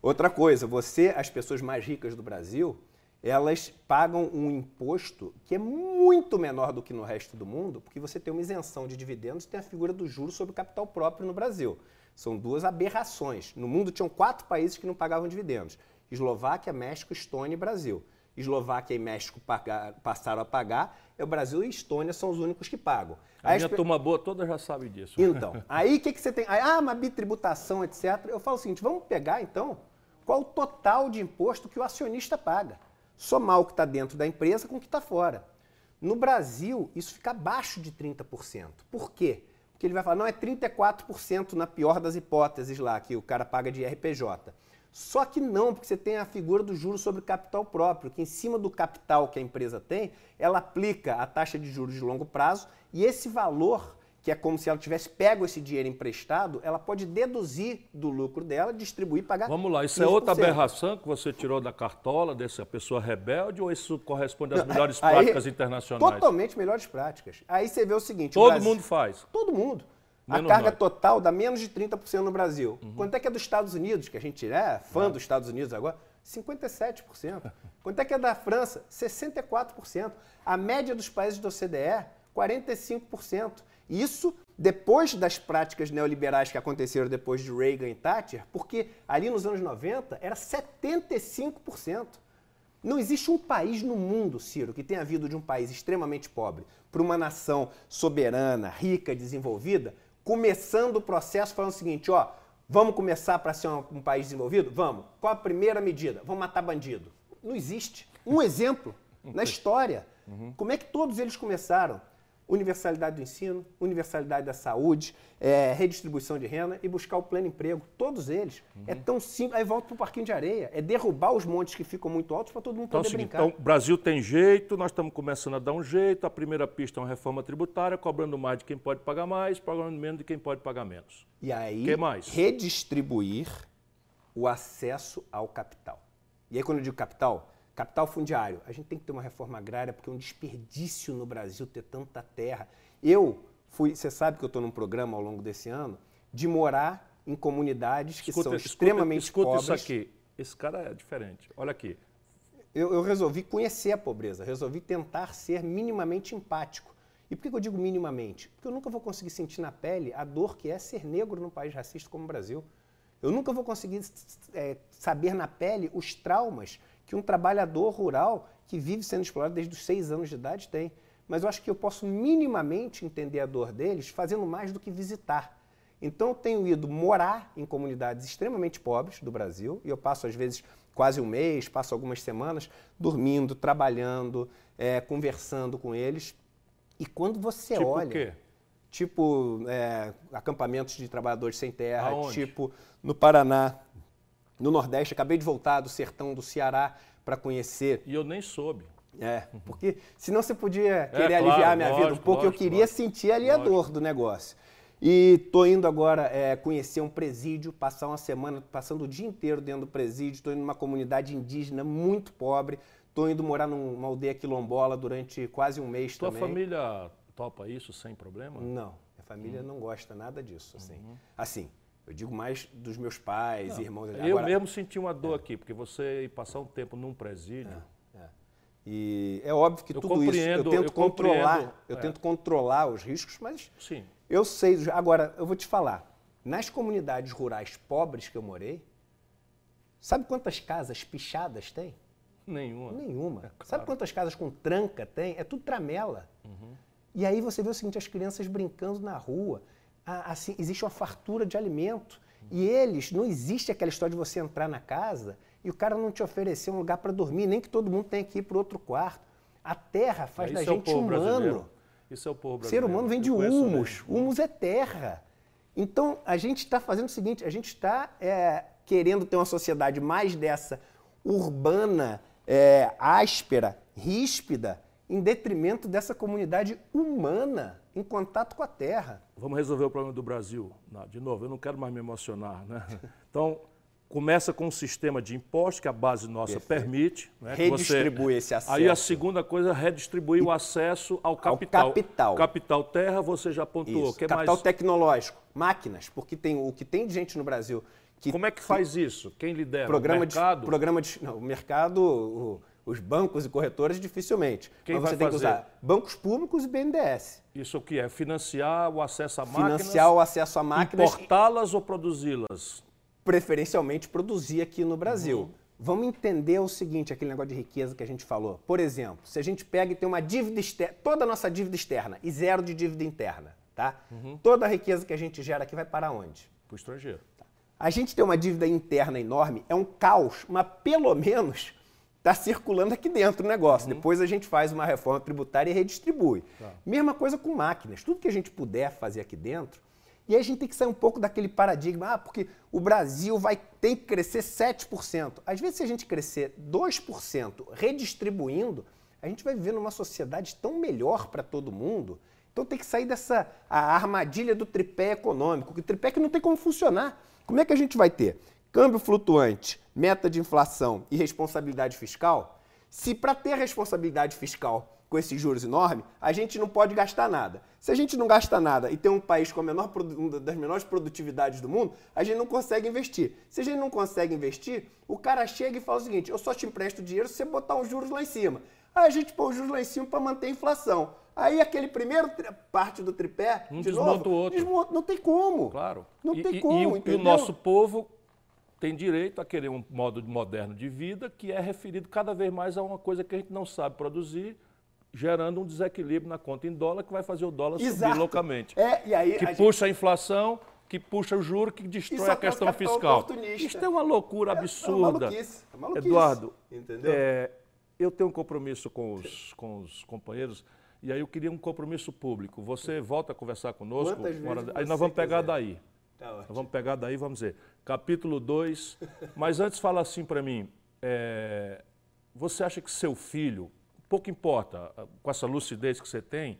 Outra coisa, você, as pessoas mais ricas do Brasil, elas pagam um imposto que é muito menor do que no resto do mundo, porque você tem uma isenção de dividendos e tem a figura do juro sobre capital próprio no Brasil. São duas aberrações. No mundo tinham quatro países que não pagavam dividendos: Eslováquia, México, Estônia e Brasil. Eslováquia e México passaram a pagar, e o Brasil e Estônia são os únicos que pagam. A minha turma boa toda já sabe disso. Então, aí o que, que você tem? Ah, uma bitributação, etc. Eu falo o seguinte, vamos pegar então qual o total de imposto que o acionista paga. Somar o que está dentro da empresa com o que está fora. No Brasil, isso fica abaixo de 30%. Por quê? Porque ele vai falar, não, é 34% na pior das hipóteses lá, que o cara paga de RPJ. Só que não, porque você tem a figura do juro sobre capital próprio, que em cima do capital que a empresa tem, ela aplica a taxa de juros de longo prazo e esse valor, que é como se ela tivesse pego esse dinheiro emprestado, ela pode deduzir do lucro dela, distribuir e pagar. Vamos lá, isso 15%. é outra aberração que você tirou da cartola dessa pessoa rebelde ou isso corresponde às melhores aí, práticas internacionais? Totalmente melhores práticas. Aí você vê o seguinte: todo Brasil, mundo faz. Todo mundo. A carga total dá menos de 30% no Brasil. Uhum. Quanto é que é dos Estados Unidos, que a gente é fã é. dos Estados Unidos agora? 57%. Quanto é que é da França? 64%. A média dos países da OCDE, 45%. Isso depois das práticas neoliberais que aconteceram depois de Reagan e Thatcher, porque ali nos anos 90 era 75%. Não existe um país no mundo, Ciro, que tenha vindo de um país extremamente pobre para uma nação soberana, rica, desenvolvida, começando o processo falando o seguinte, ó, vamos começar para ser um, um, país desenvolvido? Vamos. Qual a primeira medida? Vamos matar bandido. Não existe. Um exemplo na história. Uhum. Como é que todos eles começaram? Universalidade do ensino, universalidade da saúde, é, redistribuição de renda e buscar o pleno emprego. Todos eles. Uhum. É tão simples. Aí volta para o parquinho de areia. É derrubar os montes que ficam muito altos para todo mundo então, é poder brincar. Então, o Brasil tem jeito, nós estamos começando a dar um jeito. A primeira pista é uma reforma tributária, cobrando mais de quem pode pagar mais, pagando menos de quem pode pagar menos. E aí, que mais? redistribuir o acesso ao capital. E aí, quando eu digo capital, Capital fundiário. A gente tem que ter uma reforma agrária porque é um desperdício no Brasil ter tanta terra. Eu fui, você sabe que eu estou num programa ao longo desse ano de morar em comunidades que escuta, são extremamente escuta pobres. Escuta isso aqui. Esse cara é diferente. Olha aqui. Eu, eu, resolvi conhecer a pobreza, resolvi tentar ser minimamente empático. E por que eu digo minimamente? Porque eu nunca vou conseguir sentir na pele a dor que é ser negro num país racista como o Brasil. Eu nunca vou conseguir é, saber na pele os traumas que um trabalhador rural que vive sendo explorado desde os seis anos de idade tem. Mas eu acho que eu posso minimamente entender a dor deles fazendo mais do que visitar. Então eu tenho ido morar em comunidades extremamente pobres do Brasil, e eu passo às vezes quase um mês, passo algumas semanas dormindo, trabalhando, é, conversando com eles. E quando você tipo olha. O quê? Tipo é, acampamentos de trabalhadores sem terra, Aonde? tipo no Paraná, no Nordeste. Acabei de voltar do sertão do Ceará para conhecer. E eu nem soube. É, porque senão você podia é, querer é, aliviar a minha lógico, vida um pouco. Lógico, eu queria lógico, sentir ali a dor do negócio. E estou indo agora é, conhecer um presídio, passar uma semana, passando o dia inteiro dentro do presídio. Estou indo numa comunidade indígena muito pobre. Estou indo morar numa aldeia quilombola durante quase um mês Tua também. Tua família topa isso sem problema? Não, minha família uhum. não gosta nada disso. Assim, uhum. assim eu digo mais dos meus pais, não, irmãos. Eu mesmo senti uma dor é. aqui, porque você ir passar um tempo num presídio. É, é. E é óbvio que eu tudo isso eu tento eu controlar, eu é. tento controlar os riscos, mas Sim. eu sei. Agora, eu vou te falar, nas comunidades rurais pobres que eu morei, sabe quantas casas pichadas tem? Nenhuma. Nenhuma. É claro. Sabe quantas casas com tranca tem? É tudo tramela. Uhum. E aí você vê o seguinte, as crianças brincando na rua assim, existe uma fartura de alimento. E eles, não existe aquela história de você entrar na casa e o cara não te oferecer um lugar para dormir, nem que todo mundo tenha que ir para outro quarto. A terra faz da gente é humano. Brasileiro. Isso é o povo brasileiro. Ser humano vem de humus. Humus é terra. Então, a gente está fazendo o seguinte, a gente está é, querendo ter uma sociedade mais dessa urbana, é, áspera, ríspida, em detrimento dessa comunidade humana em contato com a terra. Vamos resolver o problema do Brasil. Não, de novo, eu não quero mais me emocionar. Né? Então, começa com um sistema de impostos que a base nossa Perfeito. permite. Né, Redistribui você... esse acesso. Aí a segunda coisa é redistribuir o acesso ao capital. Ao capital. Capital terra, você já pontuou. Que capital mais... tecnológico, máquinas, porque tem o que tem de gente no Brasil. Que, Como é que faz isso? Quem lidera? Programa o mercado? De, programa de, não, o mercado... O os bancos e corretores, dificilmente. Quem Mas você tem fazer? que usar bancos públicos e BNDES. Isso o que é? Financiar o acesso a máquinas? Financiar o acesso a máquinas. Importá-las ou produzi-las? Preferencialmente produzir aqui no Brasil. Uhum. Vamos entender o seguinte, aquele negócio de riqueza que a gente falou. Por exemplo, se a gente pega e tem uma dívida externa, toda a nossa dívida externa e zero de dívida interna, tá? Uhum. Toda a riqueza que a gente gera aqui vai para onde? Para o estrangeiro. A gente tem uma dívida interna enorme, é um caos, mas pelo menos está circulando aqui dentro o negócio. Uhum. Depois a gente faz uma reforma tributária e redistribui. Tá. Mesma coisa com máquinas. Tudo que a gente puder fazer aqui dentro. E aí a gente tem que sair um pouco daquele paradigma, ah, porque o Brasil vai ter que crescer 7%. Às vezes, se a gente crescer 2% redistribuindo, a gente vai viver numa sociedade tão melhor para todo mundo. Então tem que sair dessa a armadilha do tripé econômico, que o tripé que não tem como funcionar. Como é que a gente vai ter câmbio flutuante, meta de inflação e responsabilidade fiscal, se para ter responsabilidade fiscal com esses juros enormes, a gente não pode gastar nada. Se a gente não gasta nada e tem um país com a menor, uma das menores produtividades do mundo, a gente não consegue investir. Se a gente não consegue investir, o cara chega e fala o seguinte: eu só te empresto dinheiro se você botar os juros lá em cima. Aí a gente põe os juros lá em cima para manter a inflação. Aí aquele primeiro parte do tripé, um de desmonta novo, o outro. Desmonta, não tem como. Claro. Não e, tem como. E, e o nosso povo tem direito a querer um modo moderno de vida que é referido cada vez mais a uma coisa que a gente não sabe produzir, gerando um desequilíbrio na conta em dólar que vai fazer o dólar Exato. subir loucamente. É, e aí, que a puxa gente... a inflação, que puxa o juro, que destrói a questão fiscal. Isto é uma loucura absurda. É, é maluquice, é maluquice, Eduardo, entendeu? É, eu tenho um compromisso com os, com os companheiros e aí eu queria um compromisso público. Você volta a conversar conosco. Quantas aí nós vamos pegar quiser. daí. Tá nós vamos pegar daí, vamos dizer, capítulo 2. Mas antes fala assim para mim, é, você acha que seu filho, pouco importa, com essa lucidez que você tem,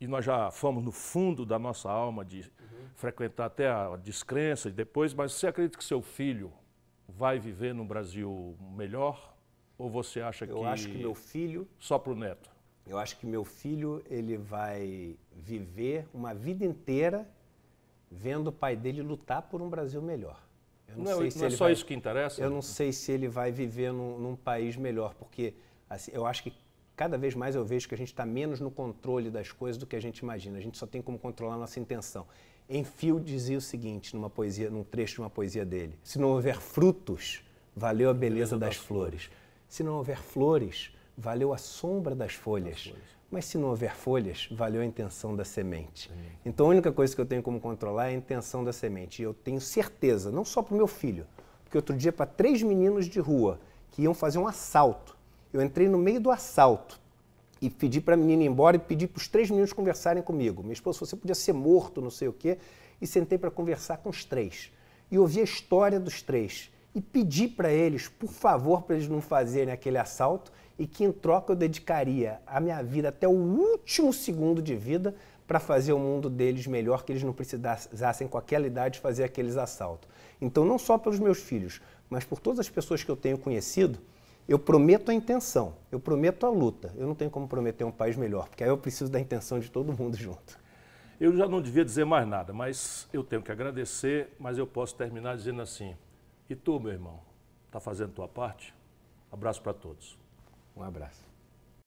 e nós já fomos no fundo da nossa alma de uhum. frequentar até a descrença e depois, mas você acredita que seu filho vai viver num Brasil melhor? Ou você acha eu que. Eu acho que meu filho. Só para o neto? Eu acho que meu filho ele vai viver uma vida inteira vendo o pai dele lutar por um Brasil melhor. Eu não, não, sei é, se não é só vai, isso que interessa? Eu não sei se ele vai viver num, num país melhor, porque assim, eu acho que cada vez mais eu vejo que a gente está menos no controle das coisas do que a gente imagina. A gente só tem como controlar a nossa intenção. Enfio dizia o seguinte numa poesia, num trecho de uma poesia dele: Se não houver frutos, valeu a beleza, beleza das, das flores. flores. Se não houver flores, valeu a sombra das folhas. Das folhas. Mas se não houver folhas, valeu a intenção da semente. Então a única coisa que eu tenho como controlar é a intenção da semente. E eu tenho certeza, não só para o meu filho, porque outro dia para três meninos de rua que iam fazer um assalto, eu entrei no meio do assalto e pedi para a menina ir embora e pedi para os três meninos conversarem comigo. Minha esposa, você podia ser morto, não sei o quê, e sentei para conversar com os três. E ouvi a história dos três e pedi para eles, por favor, para eles não fazerem aquele assalto e que em troca eu dedicaria a minha vida até o último segundo de vida para fazer o mundo deles melhor, que eles não precisassem com aquela idade fazer aqueles assaltos. Então, não só pelos meus filhos, mas por todas as pessoas que eu tenho conhecido, Eu prometo a intenção, eu prometo a luta. Eu não tenho como prometer um país melhor, porque aí eu preciso da intenção de todo mundo junto. Eu já não devia dizer mais nada, mas eu tenho que agradecer, mas eu posso terminar dizendo assim: e tu, meu irmão, está fazendo tua parte? Abraço para todos. Um abraço.